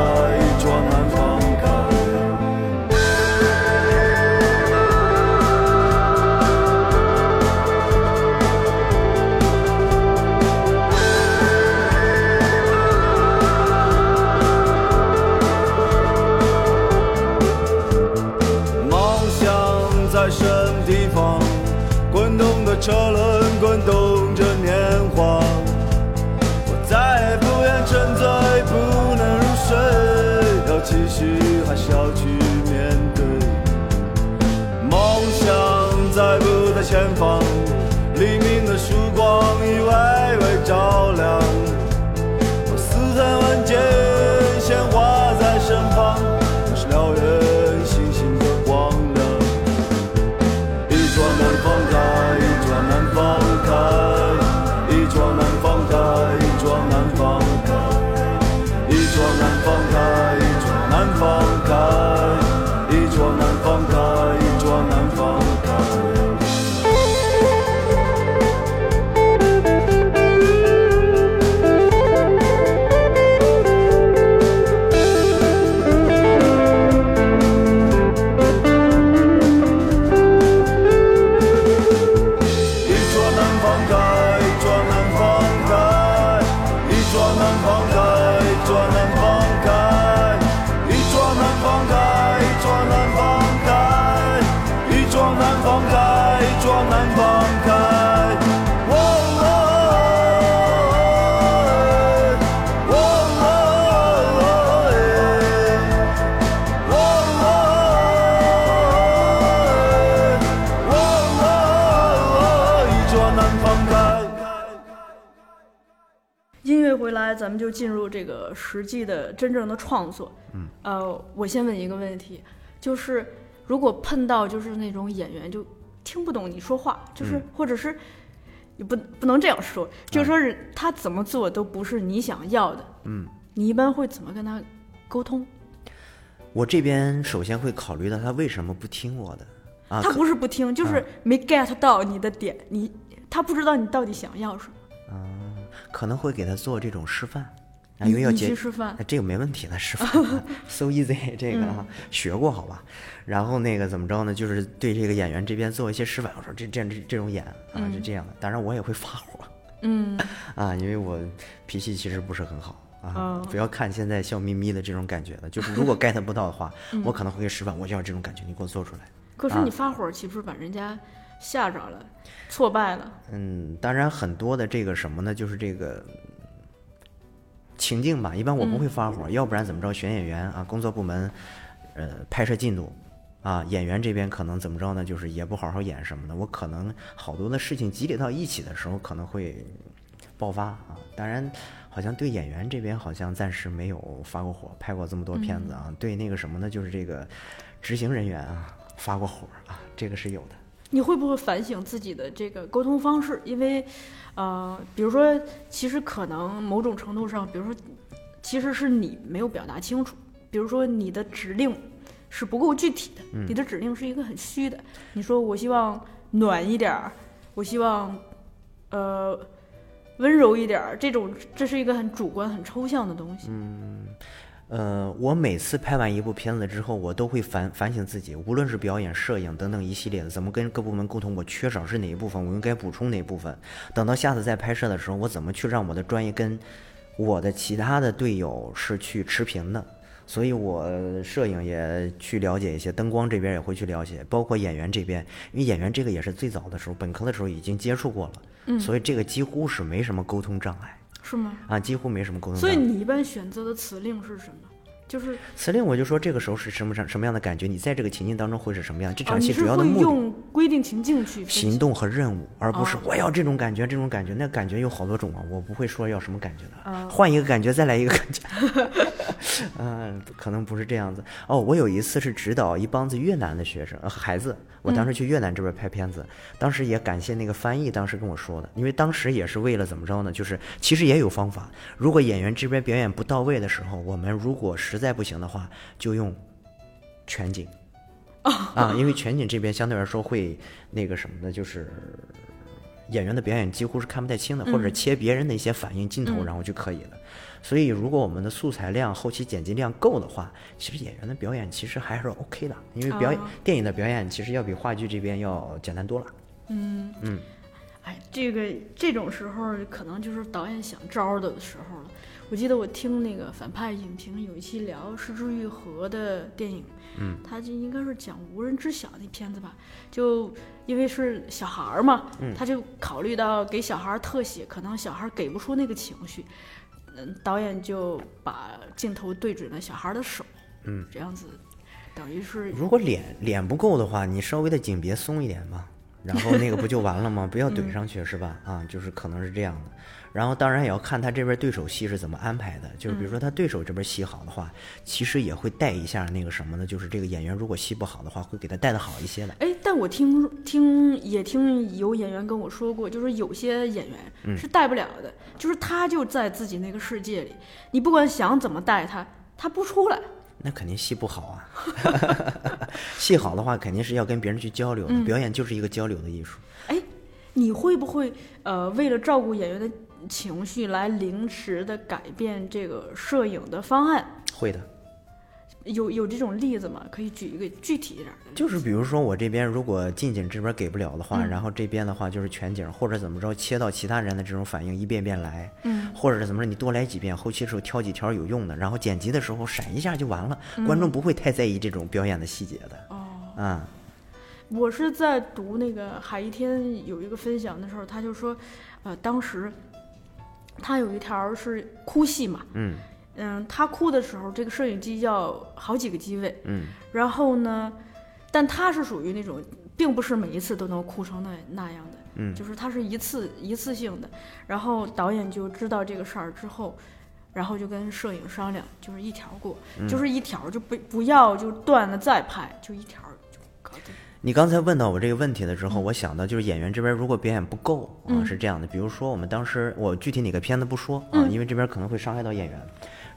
Speaker 4: 前方？黎明的曙光已微微照亮。
Speaker 2: 们就进入这个实际的真正的创作。嗯，呃，我先问一个问题，就是如果碰到就是那种演员就听不懂你说话，就是、或者是你不不能这样说，就是说是他怎么做都不是你想要的，
Speaker 3: 嗯，
Speaker 2: 你一般会怎么跟他沟通？
Speaker 3: 我这边首先会考虑到他为什么不听我的啊？
Speaker 2: 他不是不听，就是没 get 到你的点，你他不知道你到底想要什么。
Speaker 3: 可能会给他做这种示范啊，因为要解
Speaker 2: 去示范
Speaker 3: 哎这个没问题的 示范，so easy 这个啊、学过好吧？然后那个怎么着呢？就是对这个演员这边做一些示范，我说这这样这这种演啊是这样的，当然我也会发火
Speaker 2: 嗯，
Speaker 3: 啊，因为我脾气其实不是很好。啊
Speaker 2: 哦，
Speaker 3: 不要看现在笑眯眯的这种感觉的，就是如果 get 不到的话，
Speaker 2: 嗯
Speaker 3: 我可能会给示范，我就要这种感觉，你给我做出来。
Speaker 2: 可是你发火岂不是把人家吓着了，挫败了？
Speaker 3: 嗯，当然很多的这个什么呢，就是这个情境吧。一般我不会发火，要不然怎么着？选演员啊，工作部门，呃，拍摄进度啊，演员这边可能怎么着呢？就是也不好好演什么的。我可能好多的事情积累到一起的时候，可能会爆发啊。当然，好像对演员这边好像暂时没有发过火，拍过这么多片子啊。对那个什么呢，就是这个执行人员啊发过火啊，这个是有的。
Speaker 2: 你会不会反省自己的这个沟通方式？因为，呃，比如说，其实可能某种程度上，比如说，其实是你没有表达清楚，比如说你的指令是不够具体的，你的指令是一个很虚的。你说我希望暖一点儿，我希望，呃，温柔一点儿，这种这是一个很主观、很抽象的东西。
Speaker 3: 呃，我每次拍完一部片子之后，我都会反反省自己，无论是表演、摄影等等一系列的，怎么跟各部门沟通，我缺少是哪一部分，我应该补充哪部分。等到下次再拍摄的时候，我怎么去让我的专业跟我的其他的队友是去持平的？所以我摄影也去了解一些，灯光这边也会去了解，包括演员这边，因为演员这个也是最早的时候，本科的时候已经接触过了，
Speaker 2: 嗯
Speaker 3: 所以这个几乎是没什么沟通障碍
Speaker 2: 是吗？
Speaker 3: 啊，几乎没什么沟通。
Speaker 2: 所以你一般选择的词令是什么？就是
Speaker 3: 词令，我就说这个时候是什么什什么样的感觉？你在这个情境当中会是什么样？这
Speaker 2: 哦，
Speaker 3: 场戏主要的目的、
Speaker 2: 用规定情境去
Speaker 3: 行动和任务，而不是
Speaker 2: 哦
Speaker 3: 我要这种感觉，这种感觉，那感觉有好多种啊，我不会说要什么感觉的，
Speaker 2: 哦
Speaker 3: 换一个感觉再来一个感觉，嗯、可能不是这样子。哦，我有一次是指导一帮子越南的学生、呃、孩子，我当时去越南这边拍片子，当时也感谢那个翻译，当时跟我说的，因为当时也是为了怎么着呢？就是其实也有方法，如果演员这边表演不到位的时候，我们如果实在不行的话，就用全景。啊，因为全景这边相对来说会那个什么的，就是演员的表演几乎是看不太清的，或者切别人的一些反应镜头，然后就可以了。所以，如果我们的素材量、后期剪辑量够的话，其实演员的表演其实还是 OK 的，因为表演、
Speaker 2: 哦。
Speaker 3: 电影的表演其实要比话剧这边要简单多了。嗯。嗯。
Speaker 2: 哎，这个这种时候可能就是导演想招儿的时候了。我记得我听那个反派影评有一期聊《失之愈合》的电影，嗯，他就应该是讲无人知晓那片子吧，就因为是小孩儿嘛，他就考虑到给小孩儿特写，可能小孩儿给不出那个情绪，嗯，导演就把镜头对准了小孩儿的手，嗯，这样子等于是
Speaker 3: 如果脸脸不够的话，你稍微的景别松一点嘛，然后那个不就完了吗？不要怼上去、是吧？啊，就是可能是这样的。然后当然也要看他这边对手戏是怎么安排的，就是比如说他对手这边戏好的话，其实也会带一下那个什么呢？就是这个演员如果戏不好的话，会给他带的好一些的。
Speaker 2: 哎，但我听听也听有演员跟我说过，就是有些演员
Speaker 3: 嗯
Speaker 2: 是带不了的，就是他就在自己那个世界里，你不管想怎么带他，他不出来。
Speaker 3: 那肯定戏不好啊，戏好的话肯定是要跟别人去交流的，表演就是一个交流的艺术。
Speaker 2: 哎，你会不会呃为了照顾演员的情绪来临时的改变这个摄影的方案？
Speaker 3: 会的，
Speaker 2: 有有这种例子吗？可以举一个具体一点的。
Speaker 3: 就是比如说我这边如果近景这边给不了的话，然后这边的话就是全景或者怎么着切到其他人的这种反应一遍遍来，
Speaker 2: 嗯，
Speaker 3: 或者是怎么着你多来几遍，后期的时候挑几条有用的，然后剪辑的时候闪一下就完了，观众不会太在意这种表演的细节的。
Speaker 2: 哦，
Speaker 3: 啊、
Speaker 2: 我是在读那个海一天有一个分享的时候，他就说，呃，当时他有一条是哭戏嘛，
Speaker 3: 嗯。
Speaker 2: 嗯，他哭的时候，这个摄影机要好几个机位，
Speaker 3: 嗯。
Speaker 2: 然后呢，但他是属于那种，并不是每一次都能哭成那那样的，
Speaker 3: 嗯。
Speaker 2: 就是他是一次一次性的，然后导演就知道这个事儿之后。然后就跟摄影商量，就是一条过，
Speaker 3: 嗯。
Speaker 2: 就是一条，就不不要就断了再拍，就一条。
Speaker 3: 你刚才问到我这个问题的时候，我想到就是演员这边如果表演不够啊，
Speaker 2: 嗯。
Speaker 3: 是这样的，比如说我们当时我具体哪个片子不说啊，因为这边可能会伤害到演员，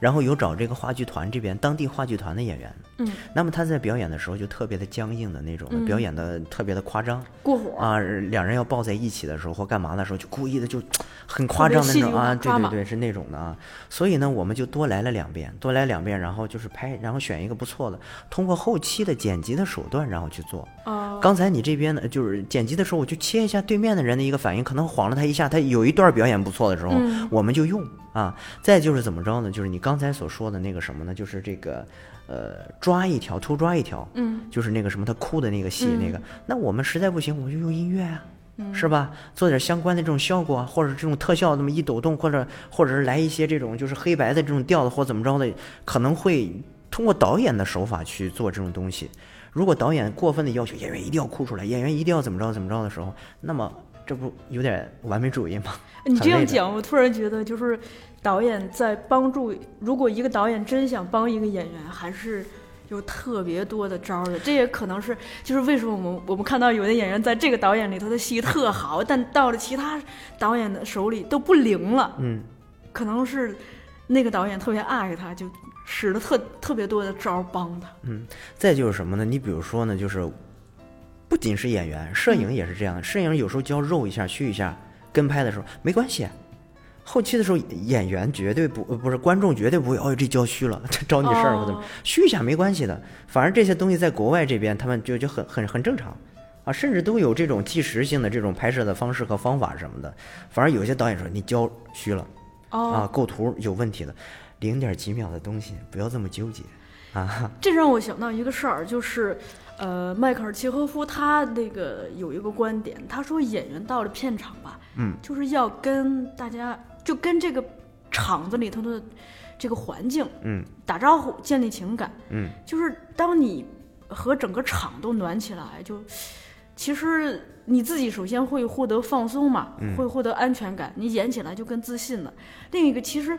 Speaker 3: 然后有找这个话剧团这边当地话剧团的演员，
Speaker 2: 嗯，
Speaker 3: 那么他在表演的时候就特别的僵硬的那种的，表演的特别的夸张。
Speaker 2: 过火。
Speaker 3: 啊，两人要抱在一起的时候或干嘛的时候，就故意的就很夸张的那种 啊，对对对，是那种的啊，所以呢，我们就多来了两遍，多来两遍，然后就是拍，然后选一个不错的，通过后期的剪辑的手段，然后去做。
Speaker 2: 哦。
Speaker 3: 刚才你这边呢，就是剪辑的时候，我就切一下对面的人的一个反应，可能晃了他一下，他有一段表演不错的时候，我们就用啊。再就是怎么着呢？就是你刚才所说的那个什么呢？就是这个，呃，抓一条，偷抓一条，
Speaker 2: 嗯，
Speaker 3: 就是那个什么他哭的那个戏，
Speaker 2: 嗯
Speaker 3: 那个，那我们实在不行，我们就用音乐啊。是吧？做点相关的这种效果啊，或者这种特效，那么一抖动，或者或者是来一些这种就是黑白的这种调子，或怎么着的，可能会通过导演的手法去做这种东西。如果导演过分的要求演员一定要哭出来，演员一定要怎么着怎么着的时候，那么这不有点完美主义吗？
Speaker 2: 你这样讲，我突然觉得，就是导演在帮助，如果一个导演真想帮一个演员，还是有特别多的招儿的。这也可能是，就是为什么我们我们看到有的演员在这个导演里头的戏特好，但到了其他导演的手里都不灵了。
Speaker 3: 嗯，
Speaker 2: 可能是那个导演特别爱他，就使了特特别多的招帮他。
Speaker 3: 嗯再就是什么呢？你比如说呢，就是不仅是演员，摄影也是这样的。摄影有时候就要肉一下、虚一下，跟拍的时候没关系。后期的时候，演员绝对不呃不是观众绝对不会哦，这焦虚了，这招你事儿或怎么
Speaker 2: 哦
Speaker 3: 虚一下没关系的。反而这些东西在国外这边，他们就就很很很正常啊，甚至都有这种即时性的这种拍摄的方式和方法什么的。反而有些导演说你焦虚了
Speaker 2: 哦，
Speaker 3: 啊，构图有问题的，零点几秒的东西不要这么纠结啊。
Speaker 2: 这让我想到一个事儿，就是，呃，迈克尔契诃夫他那个有一个观点，他说演员到了片场吧，
Speaker 3: 嗯，
Speaker 2: 就是要跟大家就跟这个场子里头的这个环境
Speaker 3: 嗯
Speaker 2: 打招呼，建立情感，
Speaker 3: 嗯，
Speaker 2: 就是当你和整个场都暖起来，就其实你自己首先会获得放松嘛，
Speaker 3: 嗯
Speaker 2: 会获得安全感，你演起来就更自信了。另一个，其实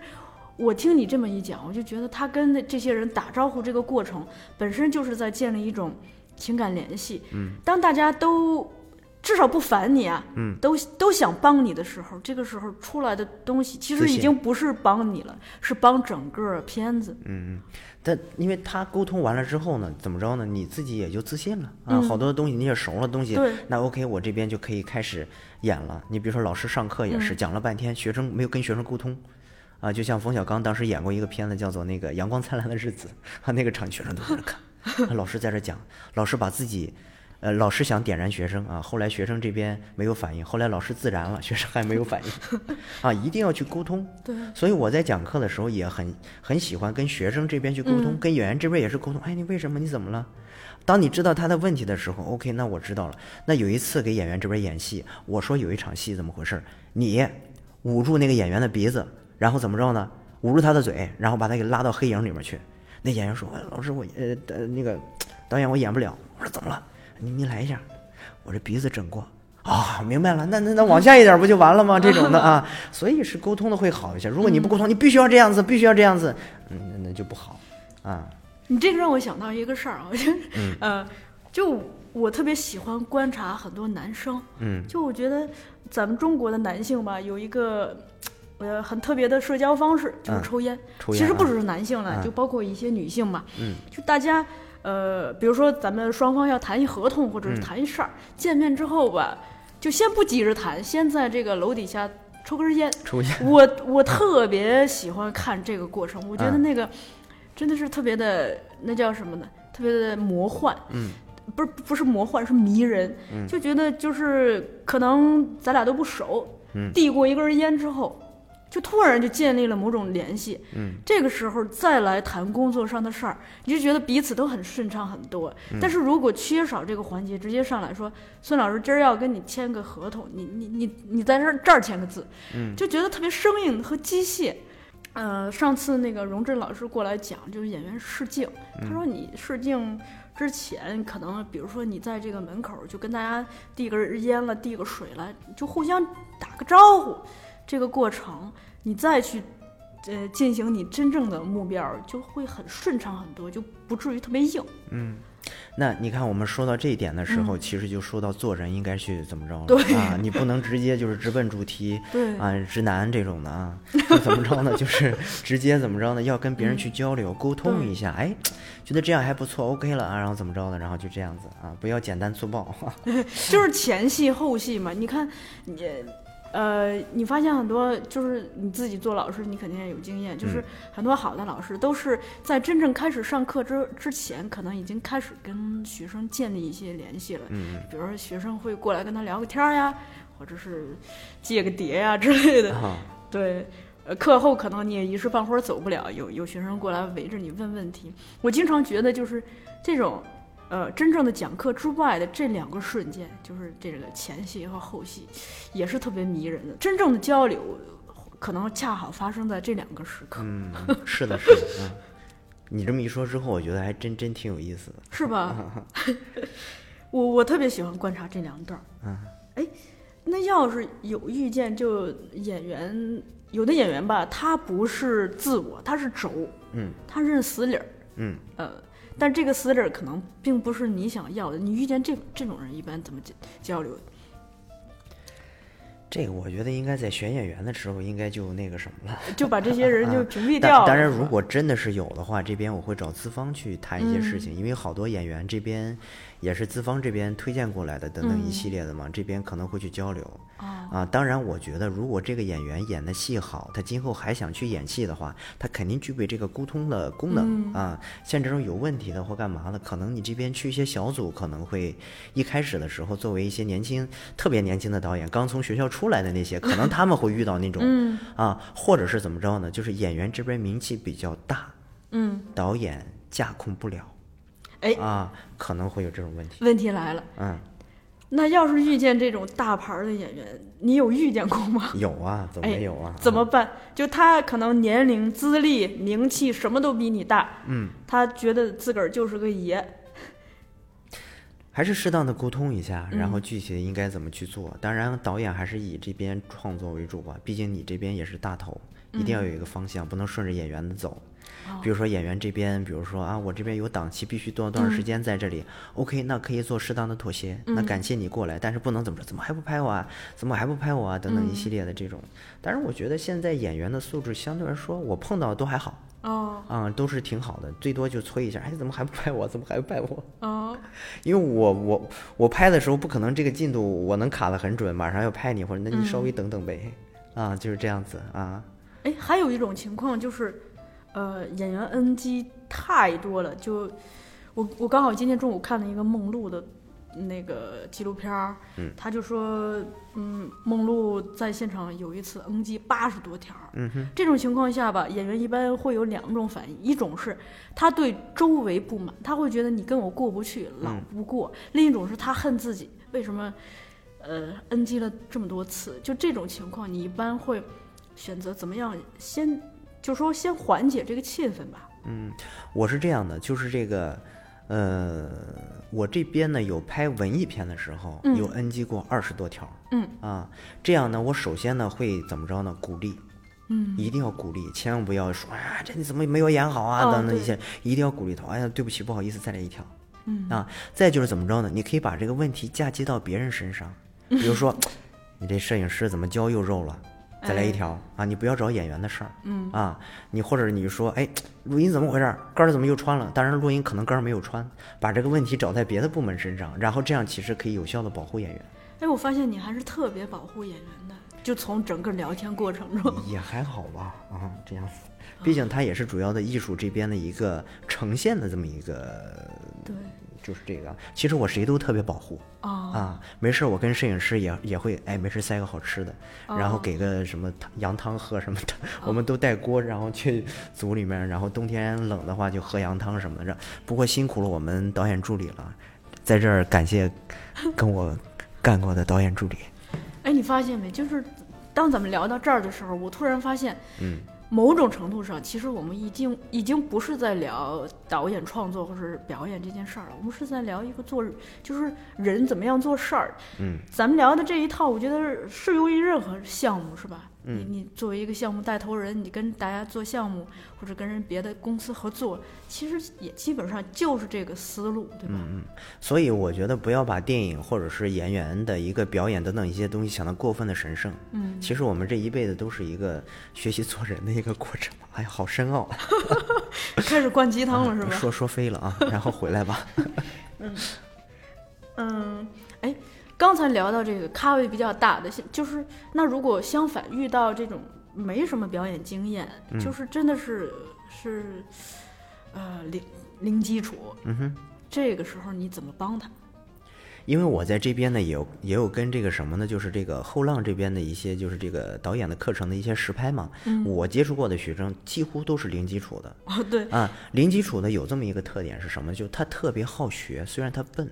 Speaker 2: 我听你这么一讲，我就觉得他跟那这些人打招呼这个过程本身就是在建立一种情感联系。
Speaker 3: 嗯，
Speaker 2: 当大家都至少不烦你啊，
Speaker 3: 嗯，
Speaker 2: 都都想帮你的时候，这个时候出来的东西其实已经不是帮你了，是帮整个片子。
Speaker 3: 嗯嗯，但因为他沟通完了之后呢，怎么着呢？你自己也就自信了啊，
Speaker 2: 嗯
Speaker 3: 好多东西你也熟了东西，
Speaker 2: 对
Speaker 3: 那 OK，我这边就可以开始演了。你比如说老师上课也是、
Speaker 2: 嗯
Speaker 3: 讲了半天，学生没有跟学生沟通。啊，就像冯小刚当时演过一个片子，叫做那个《阳光灿烂的日子》，啊，那个场学生都在那看，啊 老师在这讲，老师把自己，呃，老师想点燃学生啊，后来学生这边没有反应，后来老师自燃了，学生还没有反应，啊，一定要去沟通，
Speaker 2: 对，
Speaker 3: 所以我在讲课的时候也很很喜欢跟学生这边去沟通，
Speaker 2: 嗯
Speaker 3: 跟演员这边也是沟通。哎，你为什么？你怎么了？当你知道他的问题的时候，OK，那我知道了。那有一次给演员这边演戏，我说有一场戏怎么回事儿？你捂住那个演员的鼻子，然后怎么着呢？捂住他的嘴，然后把他给拉到黑影里面去。那演员说：“哎老师，我呃呃那个导演我演不了。”我说：“怎么了？你你来一下，我这鼻子整过。”啊，明白了，那那那往下一点不就完了吗？这种的啊，所以是沟通的会好一些。如果你不沟通，你必须要这样子，必须要这样子，嗯，那那就不好啊。
Speaker 2: 你这个让我想到一个事儿啊，就、
Speaker 3: 嗯
Speaker 2: 呃，就我特别喜欢观察很多男生，
Speaker 3: 嗯
Speaker 2: 就我觉得咱们中国的男性吧，有一个呃很特别的社交方式，就是
Speaker 3: 嗯
Speaker 2: 抽烟。
Speaker 3: 抽烟啊
Speaker 2: 其实不只是男性了，
Speaker 3: 嗯
Speaker 2: 就包括一些女性嘛。
Speaker 3: 嗯，
Speaker 2: 就大家呃，比如说咱们双方要谈一合同或者是
Speaker 3: 嗯
Speaker 2: 谈一事儿，见面之后吧，就先不急着谈，先在这个楼底下抽根烟。
Speaker 3: 抽烟，
Speaker 2: 我我特别喜欢看这个过程，我觉得
Speaker 3: 嗯
Speaker 2: 那个真的是特别的，那叫什么呢？特别的魔幻。
Speaker 3: 嗯，
Speaker 2: 不是不是魔幻，是迷人。
Speaker 3: 嗯
Speaker 2: 就觉得就是可能咱俩都不熟，
Speaker 3: 嗯
Speaker 2: 递过一根烟之后，就突然就建立了某种联系。
Speaker 3: 嗯，
Speaker 2: 这个时候再来谈工作上的事儿，你就觉得彼此都很顺畅很多。
Speaker 3: 嗯
Speaker 2: 但是如果缺少这个环节，直接上来说，孙老师今儿要跟你签个合同，你你你你在这儿这儿签个字，
Speaker 3: 嗯
Speaker 2: 就觉得特别生硬和机械。呃，上次那个荣振老师过来讲，就是演员试镜，他说你试镜之前，可能比如说你在这个门口就跟大家递根烟了，递个水了，就互相打个招呼，这个过程你再去呃进行你真正的目标，就会很顺畅很多，就不至于特别硬。
Speaker 3: 嗯那你看我们说到这一点的时候，
Speaker 2: 嗯
Speaker 3: 其实就说到做人应该去怎么着了
Speaker 2: 对
Speaker 3: 啊？你不能直接就是直奔主题。
Speaker 2: 对，
Speaker 3: 啊，直男这种的啊，就怎么着呢？就是直接怎么着呢？要跟别人去交流、沟通一下，哎，觉得这样还不错，OK 了啊，然后怎么着呢？然后就这样子啊，不要简单粗暴。
Speaker 2: 就是前戏后戏嘛。你看你。呃，你发现很多就是你自己做老师，你肯定也有经验，就是
Speaker 3: 嗯
Speaker 2: 很多好的老师都是在真正开始上课之之前，可能已经开始跟学生建立一些联系了。
Speaker 3: 嗯
Speaker 2: 比如说学生会过来跟他聊个天儿呀，或者是借个碟呀之类的。
Speaker 3: 啊，
Speaker 2: 对，呃，课后可能你也一时半会儿走不了，有有学生过来围着你问问题。我经常觉得就是这种，呃，真正的讲课之外的这两个瞬间，就是这个前戏和后戏，也是特别迷人的。真正的交流，可能恰好发生在这两个时刻，
Speaker 3: 嗯，是的，是的，嗯。你这么一说之后，我觉得还真真挺有意思的。
Speaker 2: 是吧？我我特别喜欢观察这两段。
Speaker 3: 嗯，
Speaker 2: 哎，那要是有遇见，就演员有的演员吧，他不是自我，他是轴，
Speaker 3: 嗯
Speaker 2: 他认死理儿，
Speaker 3: 嗯，
Speaker 2: 呃，但这个私事儿可能并不是你想要的。你遇见这这种人，一般怎么交交流？
Speaker 3: 这个我觉得应该在选演员的时候应该就那个什么了。
Speaker 2: 就把这些人就屏蔽掉了。
Speaker 3: 当然，如果真的是有的话，这边我会找资方去谈一些事情，因为好多演员这边也是资方这边推荐过来的，等等一系列的嘛，这边可能会去交流。啊，当然，我觉得如果这个演员演的戏好，他今后还想去演戏的话，他肯定具备这个沟通的功能、啊。像这种有问题的或干嘛的，可能你这边去一些小组，可能会一开始的时候，作为一些年轻、特别年轻的导演，刚从学校出来的那些，可能他们会遇到那种、啊，或者是怎么着呢？就是演员这边名气比较大，
Speaker 2: 嗯，
Speaker 3: 导演架控不了
Speaker 2: 哎，
Speaker 3: 啊，可能会有这种问题。
Speaker 2: 问题来了，
Speaker 3: 嗯，
Speaker 2: 那要是遇见这种大牌儿的演员，你有遇见过吗？
Speaker 3: 有啊，怎么
Speaker 2: 哎
Speaker 3: 没有啊？
Speaker 2: 怎么办？就他可能年龄、资历、名气什么都比你大，
Speaker 3: 嗯，
Speaker 2: 他觉得自个儿就是个爷，
Speaker 3: 还是适当的沟通一下，然
Speaker 2: 嗯
Speaker 3: 后具体的应该怎么去做。当然，导演还是以这边创作为主吧，毕竟你这边也是大头，一定要有一个方向，不能顺着演员的走。比如说演员这边，比如说啊，我这边有档期，必须多少多少时间在这里、o k 那可以做适当的妥协。那感谢你过来，但是不能怎么着，怎么还不拍我啊？怎么还不拍我啊？等等一系列的这种。但是我觉得现在演员的素质相对来说，我碰到都还好。
Speaker 2: 哦
Speaker 3: 啊、都是挺好的，最多就催一下，哎，怎么还不拍我？怎么还不拍我？
Speaker 2: 哦，
Speaker 3: 因为我我我拍的时候不可能这个进度我能卡得很准，马上要拍你，或者那你稍微等等呗，啊，就是这样子啊，
Speaker 2: 哎，还有一种情况就是，呃，演员 NG 太多了，就我我刚好今天中午看了一个梦露的那个纪录片儿，
Speaker 3: 嗯
Speaker 2: 他就说，嗯，梦露在现场有一次 NG 八十多条，
Speaker 3: 嗯哼，
Speaker 2: 这种情况下吧，演员一般会有两种反应，一种是他对周围不满，他会觉得你跟我过不去，老不过；另一种是他恨自己，为什么，呃，NG 了这么多次？就这种情况，你一般会选择怎么样先，就说先缓解这个气氛吧。
Speaker 3: 嗯我是这样的，就是这个，呃，我这边呢有拍文艺片的时候，有 NG 过二十多条，
Speaker 2: 嗯
Speaker 3: 啊，这样呢，我首先呢会怎么着呢？鼓励。
Speaker 2: 嗯，
Speaker 3: 一定要鼓励，千万不要说啊，这你怎么没有演好啊？
Speaker 2: 哦
Speaker 3: 等等一
Speaker 2: 对
Speaker 3: 些，一定要鼓励他。哎呀，对不起，不好意思，再来一条。
Speaker 2: 嗯
Speaker 3: 啊，再就是怎么着呢？你可以把这个问题嫁接到别人身上，比如说，你这摄影师怎么教又肉了？再来一条、啊！你不要找演员的事儿，
Speaker 2: 嗯
Speaker 3: 啊，你或者你说，哎，录音怎么回事儿？杆儿怎么又穿了？当然，录音可能杆儿没有穿，把这个问题找在别的部门身上，然后这样其实可以有效的保护演员。
Speaker 2: 哎，我发现你还是特别保护演员的，就从整个聊天过程中。
Speaker 3: 也还好吧，啊，这样子，毕竟它也是主要的艺术这边的一个呈现的这么一个，
Speaker 2: 对，
Speaker 3: 就是这个。其实我谁都特别保护
Speaker 2: 哦，
Speaker 3: 啊，没事儿我跟摄影师也也会，哎，没事儿塞个好吃的，然后
Speaker 2: 哦
Speaker 3: 给个什么羊汤喝什么的，我们都带锅，然后去组里面，然后冬天冷的话就喝羊汤什么的。这不过辛苦了我们导演助理了，在这儿感谢 跟我干过的导演助理。
Speaker 2: 哎，你发现没？就是当咱们聊到这儿的时候，我突然发现，
Speaker 3: 嗯，
Speaker 2: 某种程度上，其实我们已经已经不是在聊导演创作或者是表演这件事儿了，我们是在聊一个做，就是人怎么样做事儿。
Speaker 3: 嗯，
Speaker 2: 咱们聊的这一套，我觉得适用于任何项目，是吧？你你作为一个项目带头人，你跟大家做项目或者跟人别的公司合作，其实也基本上就是这个思路，对吧？
Speaker 3: 嗯所以我觉得不要把电影或者是演员的一个表演等等一些东西想得过分的神圣。
Speaker 2: 嗯，
Speaker 3: 其实我们这一辈子都是一个学习做人的一个过程。哎呀，好深奥，
Speaker 2: 开始灌鸡汤了，是吧？
Speaker 3: 说说飞了啊，然后回来吧。
Speaker 2: 嗯嗯，哎，刚才聊到这个咖位比较大的，就是那如果相反遇到这种没什么表演经验，
Speaker 3: 嗯
Speaker 2: 就是真的是是呃零零基础，
Speaker 3: 嗯哼。
Speaker 2: 这个时候你怎么帮他？
Speaker 3: 因为我在这边呢，也有也有跟这个什么呢，就是这个后浪这边的一些，就是这个导演的课程的一些实拍嘛。
Speaker 2: 嗯
Speaker 3: 我接触过的学生几乎都是零基础的
Speaker 2: 哦，对，
Speaker 3: 啊。零基础的有这么一个特点是什么？就他特别好学，虽然他笨，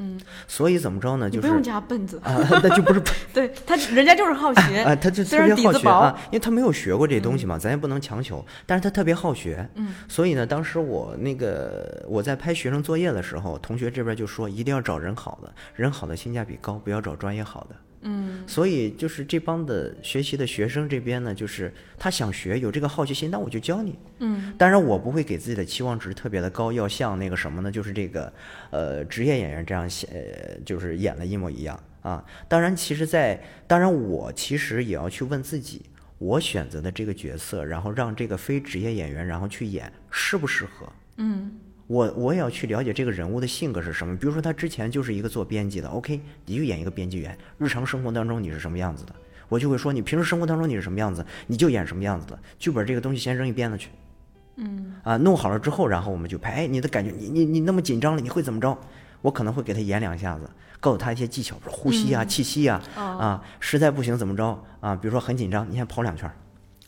Speaker 2: 嗯，
Speaker 3: 所以怎么着呢？就是
Speaker 2: 不用加笨子，
Speaker 3: 啊，那就不是
Speaker 2: 对他人家就是好学
Speaker 3: 啊，他就
Speaker 2: 虽
Speaker 3: 特别好学啊，因为他没有学过这东西嘛，咱也不能强求。但是他特别好学，
Speaker 2: 嗯，
Speaker 3: 所以呢，当时我那个我在拍学生作业的时候，同学这边就说一定要找人好的，人好的性价比高，不要找专业好的。嗯，所以就是这帮的学习的学生这边呢，就是他想学，有这个好奇心，那我就教你。嗯，当然我不会给自己的期望值特别的高，要像那个什么呢，就是这个呃职业演员这样写，呃就是演的一模一样啊。当然，其实在，当然我其实也要去问自己，我选择的这个角色，然后让这个非职业演员然后去演，适不适合？
Speaker 2: 嗯
Speaker 3: 我我也要去了解这个人物的性格是什么。比如说他之前就是一个做编辑的，OK，你就演一个编辑员。日常生活当中你是什么样子的，我就会说你平时生活当中你是什么样子，你就演什么样子的。剧本这个东西先扔一边子去，嗯，啊，弄好了之后，然后我们就拍。哎，你的感觉，你你你那么紧张了，你会怎么着？我可能会给他演两下子，告诉他一些技巧，比如呼吸啊、气息啊，啊，实在不行怎么着啊？比如说很紧张，你先跑两圈，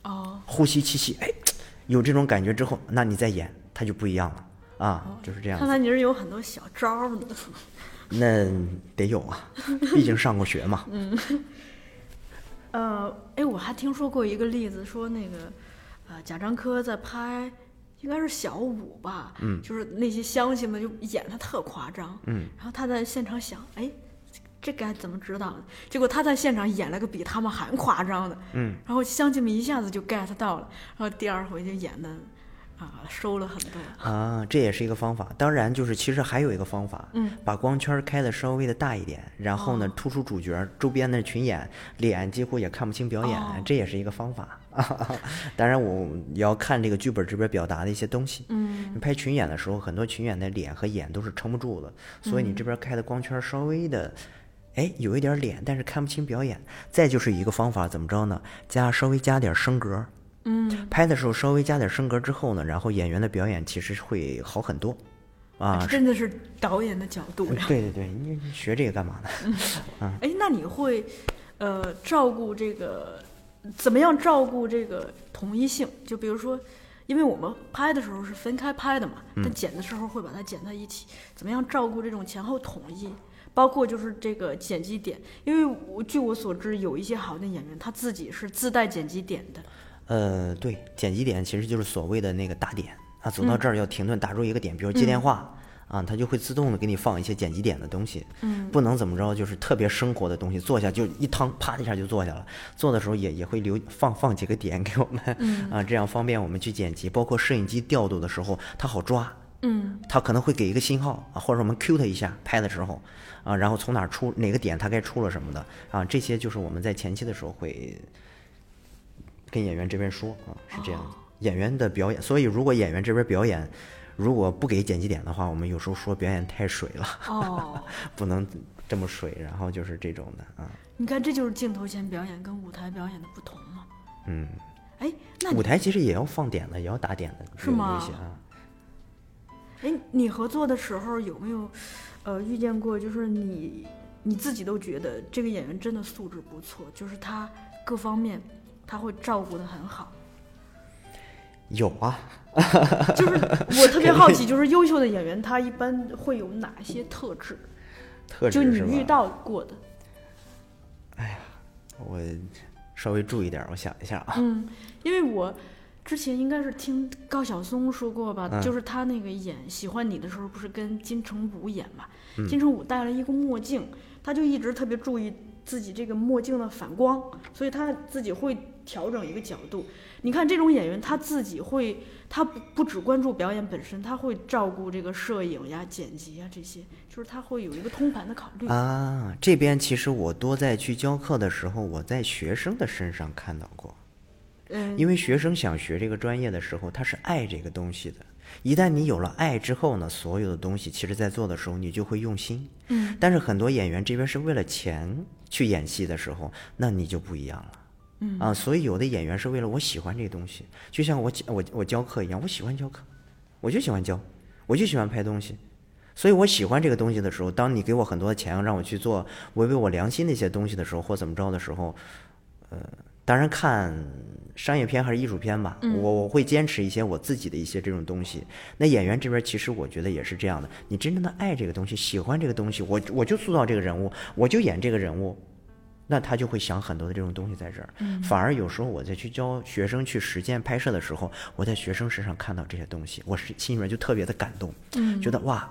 Speaker 2: 哦，
Speaker 3: 呼吸气息，哎，有这种感觉之后，那你再演，他就不一样了啊，就是这样子。
Speaker 2: 看来你是有很多小招儿的。
Speaker 3: 那得有啊，毕竟上过学嘛。
Speaker 2: 嗯呃，哎，我还听说过一个例子，说那个，呃，贾樟柯在拍，应该是小五吧，嗯，就是那些乡亲们就演他特夸张，
Speaker 3: 嗯，
Speaker 2: 然后他在现场想，哎，这该怎么指导呢？结果他在现场演了个比他们还夸张的，
Speaker 3: 嗯，
Speaker 2: 然后乡亲们一下子就 get 到了，然后第二回就演的，啊，收了很多，
Speaker 3: 啊，这也是一个方法。当然，就是其实还有一个方法，
Speaker 2: 嗯，
Speaker 3: 把光圈开的稍微的大一点，然后呢，突出主角，周边的群演脸几乎也看不清表演，
Speaker 2: 哦
Speaker 3: 这也是一个方法。当然，我也要看这个剧本这边表达的一些东西。
Speaker 2: 嗯，
Speaker 3: 你拍群演的时候，很多群演的脸和眼都是撑不住的，所以你这边开的光圈稍微的，哎，有一点脸，但是看不清表演。再就是一个方法，怎么着呢？加稍微加点升格。
Speaker 2: 嗯，
Speaker 3: 拍的时候稍微加点升格之后呢，然后演员的表演其实会好很多，啊，
Speaker 2: 真的是导演的角度呀。
Speaker 3: 对对对，你你学这个干嘛呢？
Speaker 2: 嗯 哎，那你会，呃，照顾这个，怎么样照顾这个统一性？就比如说，因为我们拍的时候是分开拍的嘛，但剪的时候会把它剪在一起，怎么样照顾这种前后统一？包括就是这个剪辑点，因为我据我所知，有一些好的演员他自己是自带剪辑点的。
Speaker 3: 呃，对，剪辑点其实就是所谓的那个打点啊，走到这儿要停顿，打住一个点，比如接电话。啊，它就会自动的给你放一些剪辑点的东西，
Speaker 2: 嗯，
Speaker 3: 不能怎么着，就是特别生活的东西，坐下就一趟，啪一下就坐下了。做的时候也也会留放放几个点给我们，
Speaker 2: 嗯
Speaker 3: 啊，这样方便我们去剪辑，包括摄影机调度的时候，它好抓，
Speaker 2: 嗯
Speaker 3: 它可能会给一个信号啊，或者我们 Q 它一下，拍的时候啊，然后从哪儿出哪个点它该出了什么的啊，这些就是我们在前期的时候会跟演员这边说啊，是这样的。演员的表演，所以如果演员这边表演如果不给剪辑点的话，我们有时候说表演太水了，
Speaker 2: 哦，
Speaker 3: 不能这么水，然后就是这种的啊，
Speaker 2: 你看这就是镜头前表演跟舞台表演的不同嘛。
Speaker 3: 嗯，
Speaker 2: 哎，那
Speaker 3: 舞台其实也要放点的，也要打点的，有
Speaker 2: 是吗
Speaker 3: 有一些啊。
Speaker 2: 哎，你合作的时候有没有，呃，遇见过就是你你自己都觉得这个演员真的素质不错，就是他各方面他会照顾的很好。
Speaker 3: 有啊，
Speaker 2: 就是 我特别好奇，就是优秀的演员他一般会有哪些特质？
Speaker 3: 特质吧
Speaker 2: 就你遇到过的。
Speaker 3: 哎呀我稍微注意点，我想一下啊。
Speaker 2: 嗯，因为我之前应该是听高晓松说过吧，
Speaker 3: 嗯
Speaker 2: 就是他那个演《喜欢你》的时候，不是跟金城武演嘛？
Speaker 3: 嗯
Speaker 2: 金城武戴了一个墨镜，他就一直特别注意自己这个墨镜的反光，所以他自己会调整一个角度。你看这种演员，他自己会，他不不只关注表演本身，他会照顾这个摄影呀、剪辑呀这些，就是他会有一个通盘的考虑。
Speaker 3: 啊，这边其实我多在去教课的时候，我在学生的身上看到过，
Speaker 2: 嗯，
Speaker 3: 因为学生想学这个专业的时候，他是爱这个东西的。一旦你有了爱之后呢，所有的东西其实在做的时候，你就会用心。
Speaker 2: 嗯，
Speaker 3: 但是很多演员这边是为了钱去演戏的时候，那你就不一样了。
Speaker 2: 嗯
Speaker 3: 啊，所以有的演员是为了我喜欢这个东西，就像我我我教课一样，我喜欢教课，我就喜欢教，我就喜欢拍东西，所以我喜欢这个东西的时候，当你给我很多的钱让我去做违背我良心的一些东西的时候，或怎么着的时候，呃，当然看商业片还是艺术片吧，我我会坚持一些我自己的一些这种东西。那演员这边其实我觉得也是这样的，你真正的爱这个东西，喜欢这个东西，我我就塑造这个人物，我就演这个人物。那他就会想很多的这种东西在这儿，反而有时候我在去教学生去实践拍摄的时候，我在学生身上看到这些东西，我是心里面就特别的感动，觉得哇，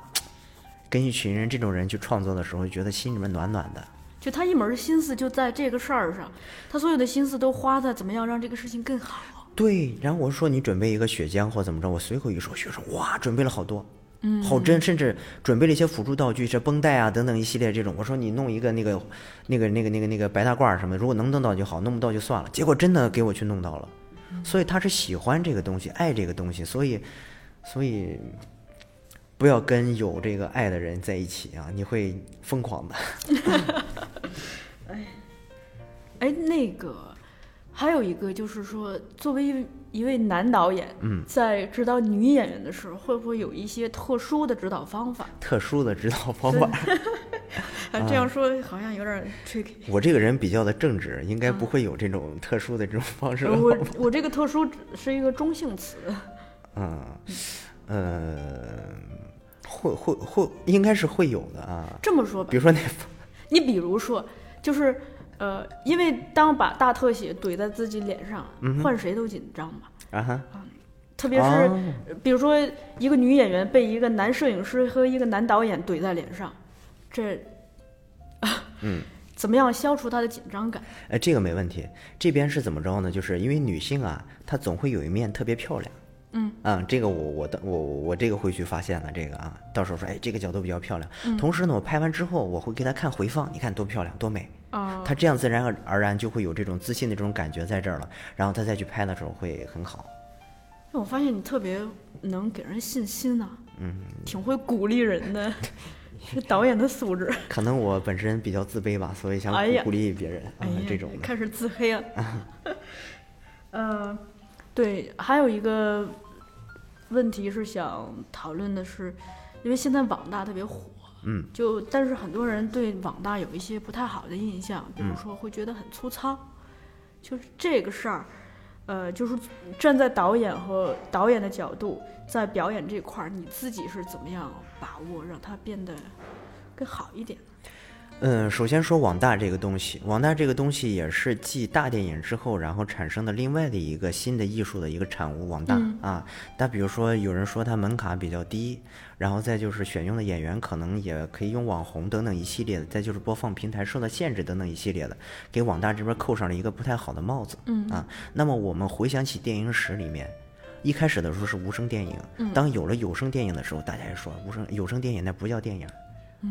Speaker 3: 跟一群人这种人去创作的时候，觉得心里面暖暖的，
Speaker 2: 就他一门心思就在这个事儿上，他所有的心思都花在怎么样让这个事情更好。
Speaker 3: 对，然后我说你准备一个血浆或怎么着，我随口一说，学生哇准备了好多，嗯，好真，甚至准备了一些辅助道具，这绷带啊等等一系列这种。我说你弄一个那个那个那个那个那个白大褂什么，如果能弄到就好，弄不到就算了。结果真的给我去弄到了，所以他是喜欢这个东西，爱这个东西，所以所以不要跟有这个爱的人在一起啊，你会疯狂的。
Speaker 2: 哎，那个还有一个就是说，作为一一位男导演，
Speaker 3: 嗯，
Speaker 2: 在指导女演员的时候，会不会有一些特殊的指导方法？
Speaker 3: 特殊的指导方法。
Speaker 2: 啊，这样说好像有点 tricky。
Speaker 3: 我这个人比较的正直，应该不会有这种特殊的这种方式。
Speaker 2: 我我这个特殊只是一个中性词。
Speaker 3: 嗯，呃，会会会，应该是会有的啊。
Speaker 2: 这么说吧，
Speaker 3: 比如说那，
Speaker 2: 你比如说，就是呃，因为当把大特写怼在自己脸上，换谁都紧张嘛。
Speaker 3: 啊哈。
Speaker 2: 特别是比如说一个女演员被一个男摄影师和一个男导演怼在脸上，这，
Speaker 3: 嗯，
Speaker 2: 怎么样消除她的紧张感？
Speaker 3: 哎，这个没问题。这边是怎么着呢？就是因为女性啊，她总会有一面特别漂亮。
Speaker 2: 嗯
Speaker 3: 啊，这个我我的我我这个会去发现了这个啊，到时候说哎这个角度比较漂亮。同时呢，我拍完之后我会给她看回放，你看多漂亮多美。
Speaker 2: 啊，
Speaker 3: 他这样自然而然就会有这种自信的这种感觉在这儿了，然后他再去拍的时候会很好。
Speaker 2: 那我发现你特别能给人信心啊，
Speaker 3: 嗯，
Speaker 2: 挺会鼓励人的，是 导演的素质。
Speaker 3: 可能我本身比较自卑吧，所以想
Speaker 2: 哎呀
Speaker 3: 鼓鼓励别人啊
Speaker 2: 哎呀，
Speaker 3: 这种。
Speaker 2: 开始自黑了。呃，对，还有一个问题是想讨论的是，因为现在网大特别火，
Speaker 3: 嗯，
Speaker 2: 就但是很多人对网大有一些不太好的印象，比
Speaker 3: 嗯
Speaker 2: 如说会觉得很粗糙，就是这个事儿。呃，就是站在导演和导演的角度，在表演这块儿，你自己是怎么样把握，让它变得更好一点？
Speaker 3: 嗯，首先说网大这个东西，网大这个东西也是继大电影之后，然后产生的另外的一个新的艺术的一个产物。网大、
Speaker 2: 嗯
Speaker 3: 啊，但比如说有人说它门槛比较低，然后再就是选用的演员可能也可以用网红等等一系列的，再就是播放平台受到限制等等一系列的，给网大这边扣上了一个不太好的帽子。
Speaker 2: 嗯
Speaker 3: 啊，那么我们回想起电影史里面。一开始的时候是无声电影，
Speaker 2: 嗯
Speaker 3: 当有了有声电影的时候，大家也说无声有声电影那不叫电影，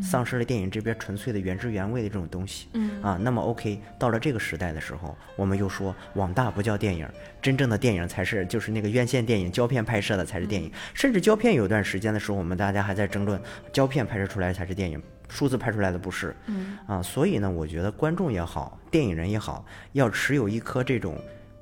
Speaker 3: 丧失了电影这边纯粹的原汁原味的这种东西。
Speaker 2: 嗯
Speaker 3: 啊，那么 OK，到了这个时代的时候，我们又说网大不叫电影，真正的电影才是就是那个院线电影胶片拍摄的才是电影，甚至胶片有段时间的时候，我们大家还在争论胶片拍摄出来才是电影，数字拍出来的不是。
Speaker 2: 嗯
Speaker 3: 啊，所以呢，我觉得观众也好，电影人也好，要持有一颗这种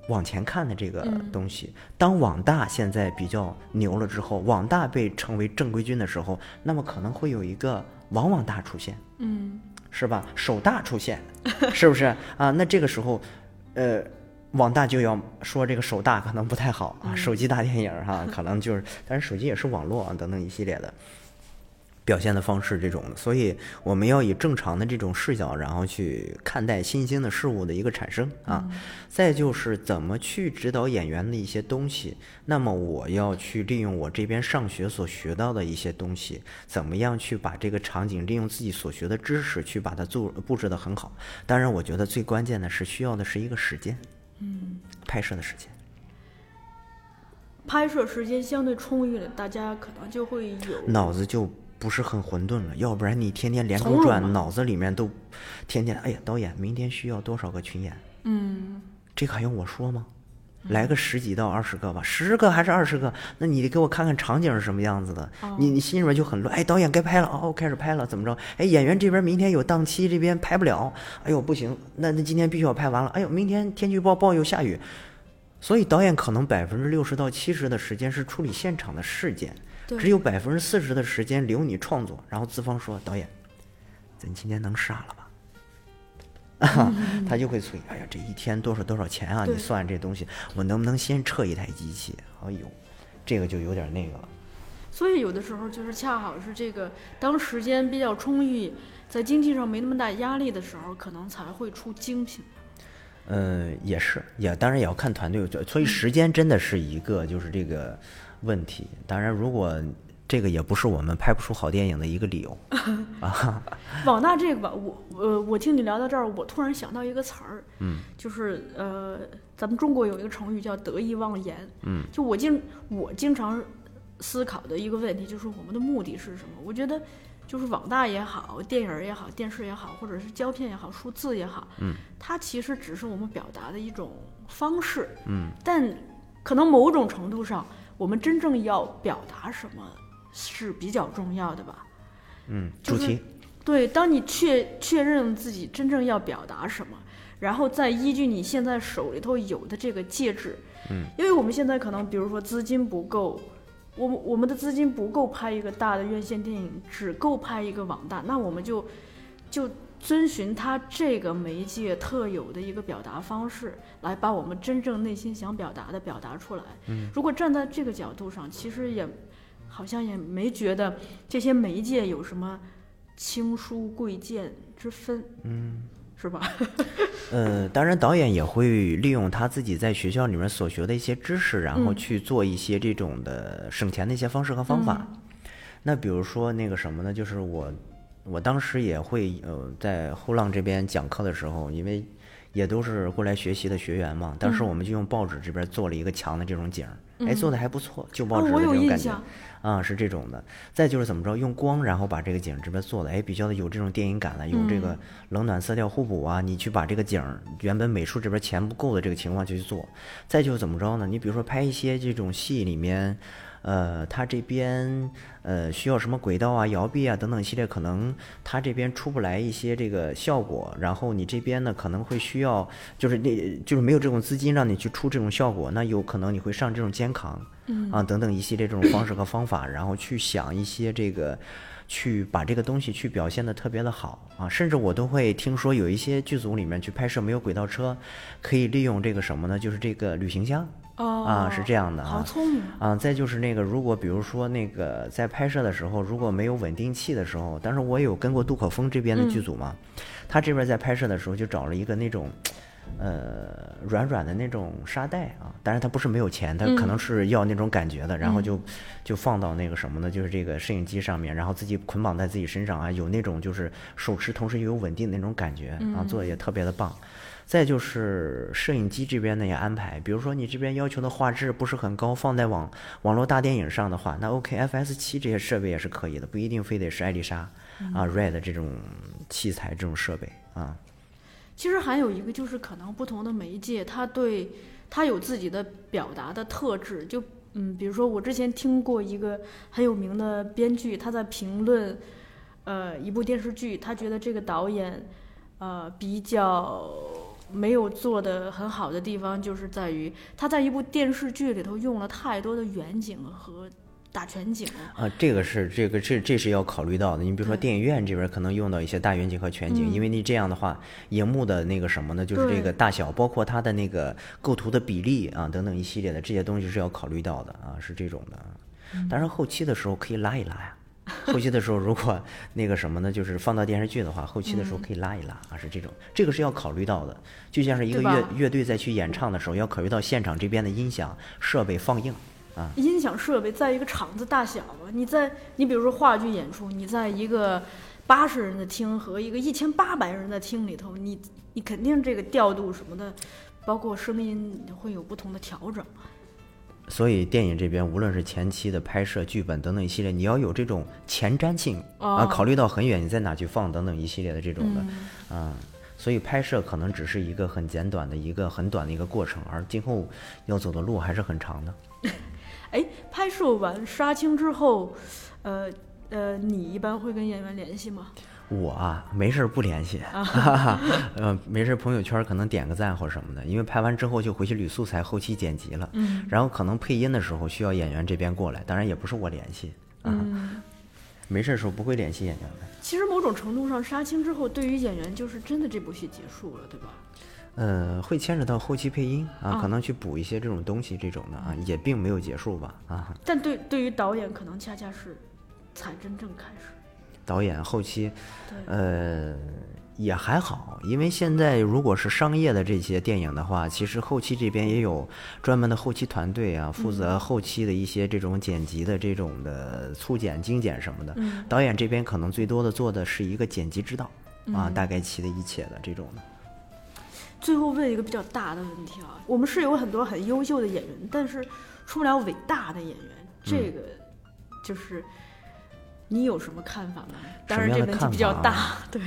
Speaker 3: 往前看的这个
Speaker 2: 嗯
Speaker 3: 东西。当网大现在比较牛了之后，网大被称为正规军的时候，那么可能会有一个网网大出现。
Speaker 2: 嗯
Speaker 3: 是吧？手大出现，是不是啊？那这个时候，呃，网大就要说这个手大可能不太好啊，手机大电影哈、可能就是，但是手机也是网络啊等等一系列的表现的方式这种的，所以我们要以正常的这种视角，然后去看待新兴的事物的一个产生啊。再就是怎么去指导演员的一些东西，那么我要去利用我这边上学所学到的一些东西，怎么样去把这个场景利用自己所学的知识去把它做布置得很好。当然，我觉得最关键的是需要的是一个时间，
Speaker 2: 嗯，
Speaker 3: 拍摄的时间。
Speaker 2: 拍摄时间相对充裕了，大家可能就会有
Speaker 3: 脑子就不是很混沌了，要不然你天天连轴转，脑子里面都天天哎呀，导演明天需要多少个群演？
Speaker 2: 嗯
Speaker 3: 这个还用我说吗？来个十几到二十个吧，十个还是二十个？那你得给我看看场景是什么样子的，你你心里面就很乱。哎，导演该拍了哦，开始拍了，怎么着？哎，演员这边明天有档期，这边拍不了。哎呦，不行，那那今天必须要拍完了。哎呦，明天天气预报报又下雨，所以导演可能百分之六十到七十的时间是处理现场的事件，
Speaker 2: 对
Speaker 3: 只有百分之四十的时间留你创作。然后资方说，导演，咱今天能杀了吧？啊，他就会催，哎呀，这一天多少多少钱啊？你算这东西，我能不能先撤一台机器？哎呦，这个就有点那个了。
Speaker 2: 所以有的时候就是恰好是这个，当时间比较充裕，在经济上没那么大压力的时候，可能才会出精品。
Speaker 3: 嗯，也是，也当然也要看团队，所以时间真的是一个就是这个问题。当然，如果这个也不是我们拍不出好电影的一个理由 啊。
Speaker 2: 网大这个吧，我呃，我听你聊到这儿，我突然想到一个词儿，
Speaker 3: 嗯，
Speaker 2: 就是呃，咱们中国有一个成语叫得意忘言，
Speaker 3: 嗯，
Speaker 2: 就我经我经常思考的一个问题就是我们的目的是什么？我觉得就是网大也好，电影也好，电视也好，或者是胶片也好，数字也好，
Speaker 3: 嗯，
Speaker 2: 它其实只是我们表达的一种方式，
Speaker 3: 嗯，
Speaker 2: 但可能某种程度上，我们真正要表达什么是比较重要的吧。
Speaker 3: 嗯，
Speaker 2: 就是
Speaker 3: 主题，
Speaker 2: 对，当你确确认自己真正要表达什么，然后再依据你现在手里头有的这个介质，
Speaker 3: 嗯，
Speaker 2: 因为我们现在可能比如说资金不够，我们我们的资金不够拍一个大的院线电影，只够拍一个网大，那我们就就遵循他这个媒介特有的一个表达方式，来把我们真正内心想表达的表达出来。
Speaker 3: 嗯，
Speaker 2: 如果站在这个角度上，其实也好像也没觉得这些媒介有什么轻疏贵贱之分，
Speaker 3: 嗯。
Speaker 2: 是吧？
Speaker 3: 呃，当然，导演也会利用他自己在学校里面所学的一些知识，然后
Speaker 2: 嗯
Speaker 3: 去做一些这种的省钱的一些方式和方法。那比如说那个什么呢？就是我，我当时也会呃，在后浪这边讲课的时候，因为也都是过来学习的学员嘛，当时我们就用报纸这边做了一个墙的这种景儿，哎，做的还不错，旧报纸的这种感觉。啊，是这种的。再就是怎么着，用光，然后把这个景儿这边做的，哎，比较的有这种电影感了，有这个冷暖色调互补啊。你去把这个景儿原本美术这边钱不够的这个情况就去做。再就是怎么着呢？你比如说拍一些这种戏里面。呃，他这边呃需要什么轨道啊、摇臂啊等等系列，可能他这边出不来一些这个效果，然后你这边呢可能会需要，就是那就是没有这种资金让你去出这种效果，那有可能你会上这种肩扛，
Speaker 2: 嗯
Speaker 3: 啊等等一系列这种方式和方法，然后去想一些这个。去把这个东西去表现的特别的好啊，甚至我都会听说有一些剧组里面去拍摄没有轨道车，可以利用这个什么呢？就是这个旅行箱
Speaker 2: 哦，
Speaker 3: 啊，是这样的啊。
Speaker 2: 好聪明，
Speaker 3: 啊，再就是那个，如果比如说那个在拍摄的时候，如果没有稳定器的时候，当时我有跟过杜可风这边的剧组嘛，他这边在拍摄的时候就找了一个那种，呃，软软的那种沙袋啊，但是他不是没有钱，他可能是要那种感觉的，然后就就放到那个什么呢，就是这个摄影机上面，然后自己捆绑在自己身上啊，有那种就是手持，同时又有稳定的那种感觉啊，做的也特别的棒。再就是摄影机这边呢也安排，比如说你这边要求的画质不是很高，放在网网络大电影上的话，那 OK，FS 七这些设备也是可以的，不一定非得是艾丽莎啊、Red 这种器材这种设备啊。
Speaker 2: 其实还有一个就是，可能不同的媒介，它对它有自己的表达的特质。就嗯，比如说我之前听过一个很有名的编剧，他在评论呃一部电视剧，他觉得这个导演呃比较没有做的很好的地方，就是在于他在一部电视剧里头用了太多的远景和大全景。
Speaker 3: 啊，这个是这个这这是要考虑到的。你比如说电影院这边可能用到一些大远景和全景，因为你这样的话，荧幕的那个什么呢，就是这个大小，包括它的那个构图的比例啊等等一系列的这些东西是要考虑到的啊，是这种的。当然后期的时候可以拉一拉呀。后期的时候，如果那个什么呢，就是放到电视剧的话，后期的时候可以拉一拉啊，是这种，这个是要考虑到的。就像是一个乐乐队在去演唱的时候，要考虑到现场这边的音响设备放映啊。
Speaker 2: 音响设备在一个场子大小啊，你在你比如说话剧演出，你在一个八十人的厅和一个一千八百人的厅里头，你你肯定这个调度什么的，包括声音会有不同的调整。
Speaker 3: 所以电影这边，无论是前期的拍摄、剧本等等一系列，你要有这种前瞻性、啊，
Speaker 2: 哦
Speaker 3: 考虑到很远，你在哪去放等等一系列的这种的，
Speaker 2: 嗯
Speaker 3: 啊，所以拍摄可能只是一个很简短的一个很短的一个过程，而今后要走的路还是很长的。
Speaker 2: 哎，拍摄完杀青之后，呃呃，你一般会跟演员联系吗？
Speaker 3: 我啊，没事儿不联系，哈哈，呃，没事儿朋友圈可能点个赞或什么的，因为拍完之后就回去捋素材、后期剪辑了，
Speaker 2: 嗯
Speaker 3: 然后可能配音的时候需要演员这边过来，当然也不是我联系啊，
Speaker 2: 嗯，
Speaker 3: 没事的时候不会联系演员的。
Speaker 2: 其实某种程度上，杀青之后，对于演员就是真的这部戏结束了，对吧？
Speaker 3: 呃，会牵扯到后期配音啊，
Speaker 2: 啊
Speaker 3: 可能去补一些这种东西，这种的啊，也并没有结束吧啊。
Speaker 2: 但对对于导演，可能恰恰是才真正开始。
Speaker 3: 导演后期，呃，也还好，因为现在如果是商业的这些电影的话，其实后期这边也有专门的后期团队啊，负责后期的一些这种剪辑的这种的粗剪、精简什么的。导演这边可能最多的做的是一个剪辑指导啊，大概其的一切的这种的。
Speaker 2: 最后问一个比较大的问题啊，我们是有很多很优秀的演员，但是出不了伟大的演员，这个就是你有什么看法吗？当然这问题比较大
Speaker 3: 啊，
Speaker 2: 对，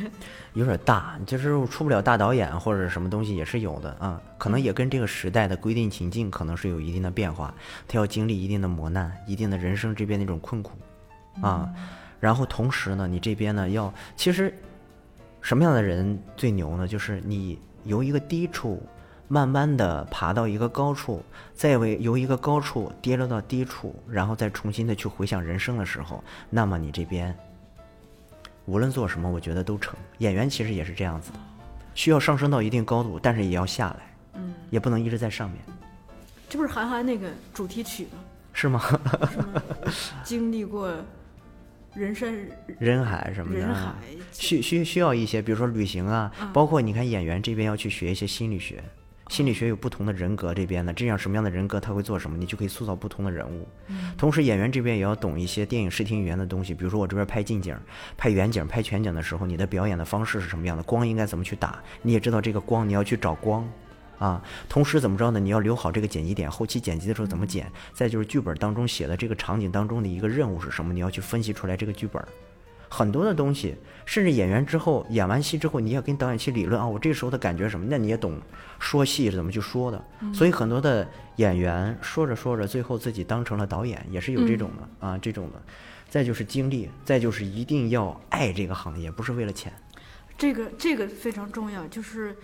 Speaker 3: 有点大，就是出不了大导演或者什么东西也是有的啊，可能也跟这个时代的规定情境可能是有一定的变化，他要经历一定的磨难，一定的人生这边那种困苦啊，然后同时呢，你这边呢要其实什么样的人最牛呢？就是你由一个低处慢慢的爬到一个高处，再为由一个高处跌落到低处，然后再重新的去回想人生的时候，那么你这边无论做什么，我觉得都成。演员其实也是这样子的，需要上升到一定高度，但是也要下来，嗯，也不能一直在上面，
Speaker 2: 这不是韩寒那个主题曲吗？
Speaker 3: 是吗？
Speaker 2: 经历过人山
Speaker 3: 人海什么的，
Speaker 2: 人海，
Speaker 3: 需需需要一些，比如说旅行啊，包括你看演员这边要去学一些心理学。心理学有不同的人格，这边呢，这样什么样的人格他会做什么，你就可以塑造不同的人物。同时，演员这边也要懂一些电影视听语言的东西，比如说我这边拍近景、拍远景、拍全景的时候，你的表演的方式是什么样的，光应该怎么去打，你也知道这个光你要去找光，啊，同时怎么着呢？你要留好这个剪辑点，后期剪辑的时候怎么剪？再就是剧本当中写的这个场景当中的一个任务是什么？你要去分析出来这个剧本。很多的东西，甚至演员之后演完戏之后，你要跟导演去理论啊，我这时候的感觉什么？那你也懂说戏是怎么去说的。所以很多的演员说着说着，最后自己当成了导演，也是有这种的、啊，这种的。再就是经历，再就是一定要爱这个行业，不是为了钱。
Speaker 2: 这个这个非常重要，就是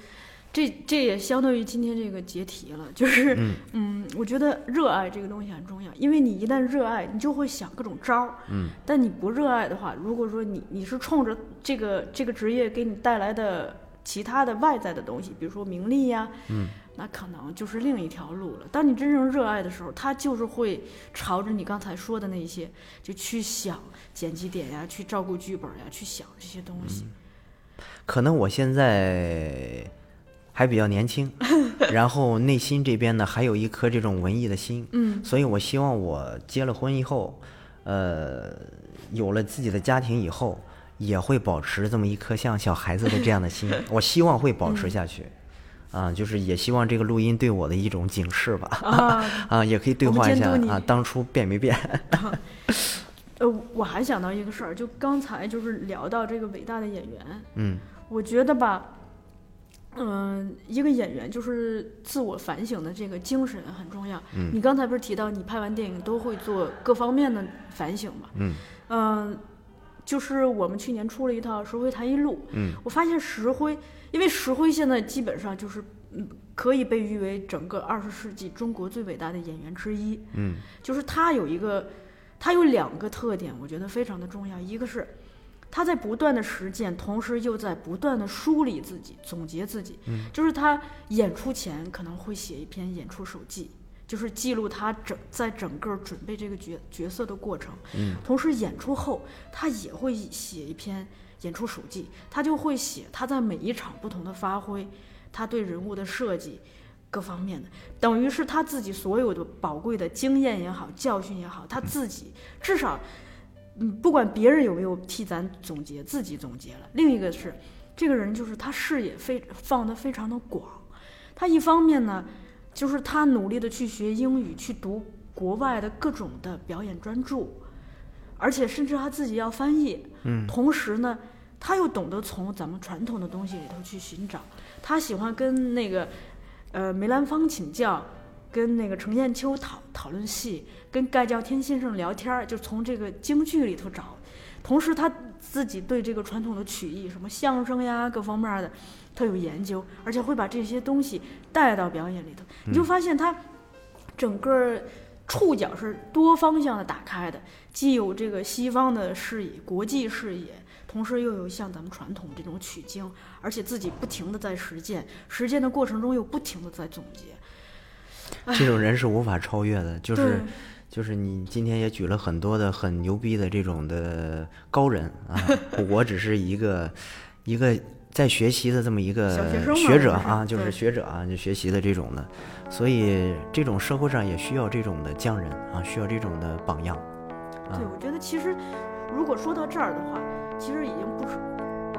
Speaker 2: 这这也相当于今天这个结题了，就是嗯我觉得热爱这个东西很重要，因为你一旦热爱，你就会想各种招儿，嗯，但你不热爱的话，如果说你你是冲着这个这个职业给你带来的其他的外在的东西，比如说名利呀，嗯，那可能就是另一条路了。当你真正热爱的时候，它就是会朝着你刚才说的那些，就去想剪辑点呀，去照顾剧本呀，去想这些东西。
Speaker 3: 可能我现在还比较年轻，然后内心这边呢还有一颗这种文艺的心，嗯，所以我希望我结了婚以后，呃，有了自己的家庭以后，也会保持这么一颗像小孩子的这样的心，我希望会保持下去。啊，就是也希望这个录音对我的一种警示吧，
Speaker 2: 啊。
Speaker 3: 啊，也可以对话一下啊，当初变没变？
Speaker 2: 呃，我还想到一个事儿，就刚才就是聊到这个伟大的演员，
Speaker 3: 嗯。
Speaker 2: 我觉得吧，嗯、一个演员就是自我反省的这个精神很重要。
Speaker 3: 嗯
Speaker 2: 你刚才不是提到你拍完电影都会做各方面的反省吗？
Speaker 3: 嗯
Speaker 2: 嗯、就是我们去年出了一套《石灰谈一录》，
Speaker 3: 嗯，
Speaker 2: 我发现石灰，因为石灰现在基本上就是，嗯，可以被誉为整个二十世纪中国最伟大的演员之一。
Speaker 3: 嗯
Speaker 2: 就是他有一个，他有两个特点，我觉得非常的重要。一个是他在不断的实践，同时又在不断的梳理自己、总结自己。嗯，就是他演出前可能会写一篇演出手记，就是记录他整在整个准备这个角角色的过程。嗯，同时演出后他也会写一篇演出手记，他就会写他在每一场不同的发挥，他对人物的设计。各方面的，等于是他自己所有的宝贵的经验也好，教训也好，他自己至少，嗯，不管别人有没有替咱总结，自己总结了。另一个是，这个人就是他视野非放得非常的广，他一方面呢，就是他努力的去学英语，去读国外的各种的表演专著，而且甚至他自己要翻译，嗯，同时呢，他又懂得从咱们传统的东西里头去寻找，他喜欢跟那个。呃，梅兰芳请教，跟那个程砚秋讨讨论戏，跟盖叫天先生聊天儿，就从这个京剧里头找。同时，他自己对这个传统的曲艺，什么相声呀，各方面的，他有研究，而且会把这些东西带到表演里头。你就发现他整个触角是多方向的打开的，既有这个西方的视野、国际视野。同时又有像咱们传统这种取经，而且自己不停的在实践，实践的过程中又不停的在总结。
Speaker 3: 这种人是无法超越的，就是
Speaker 2: 对
Speaker 3: 就是你今天也举了很多的很牛逼的这种的高人啊，我只是一个一个在学习的这么一个
Speaker 2: 学
Speaker 3: 者啊，就是学者啊，就学习的这种的，所以这种社会上也需要这种的匠人啊，需要这种的榜样啊
Speaker 2: 对，。我觉得其实如果说到这儿的话，其实已经不是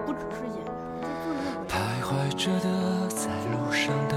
Speaker 2: 不只是演员，我觉得做任何
Speaker 1: 徘徊着的，在路上的，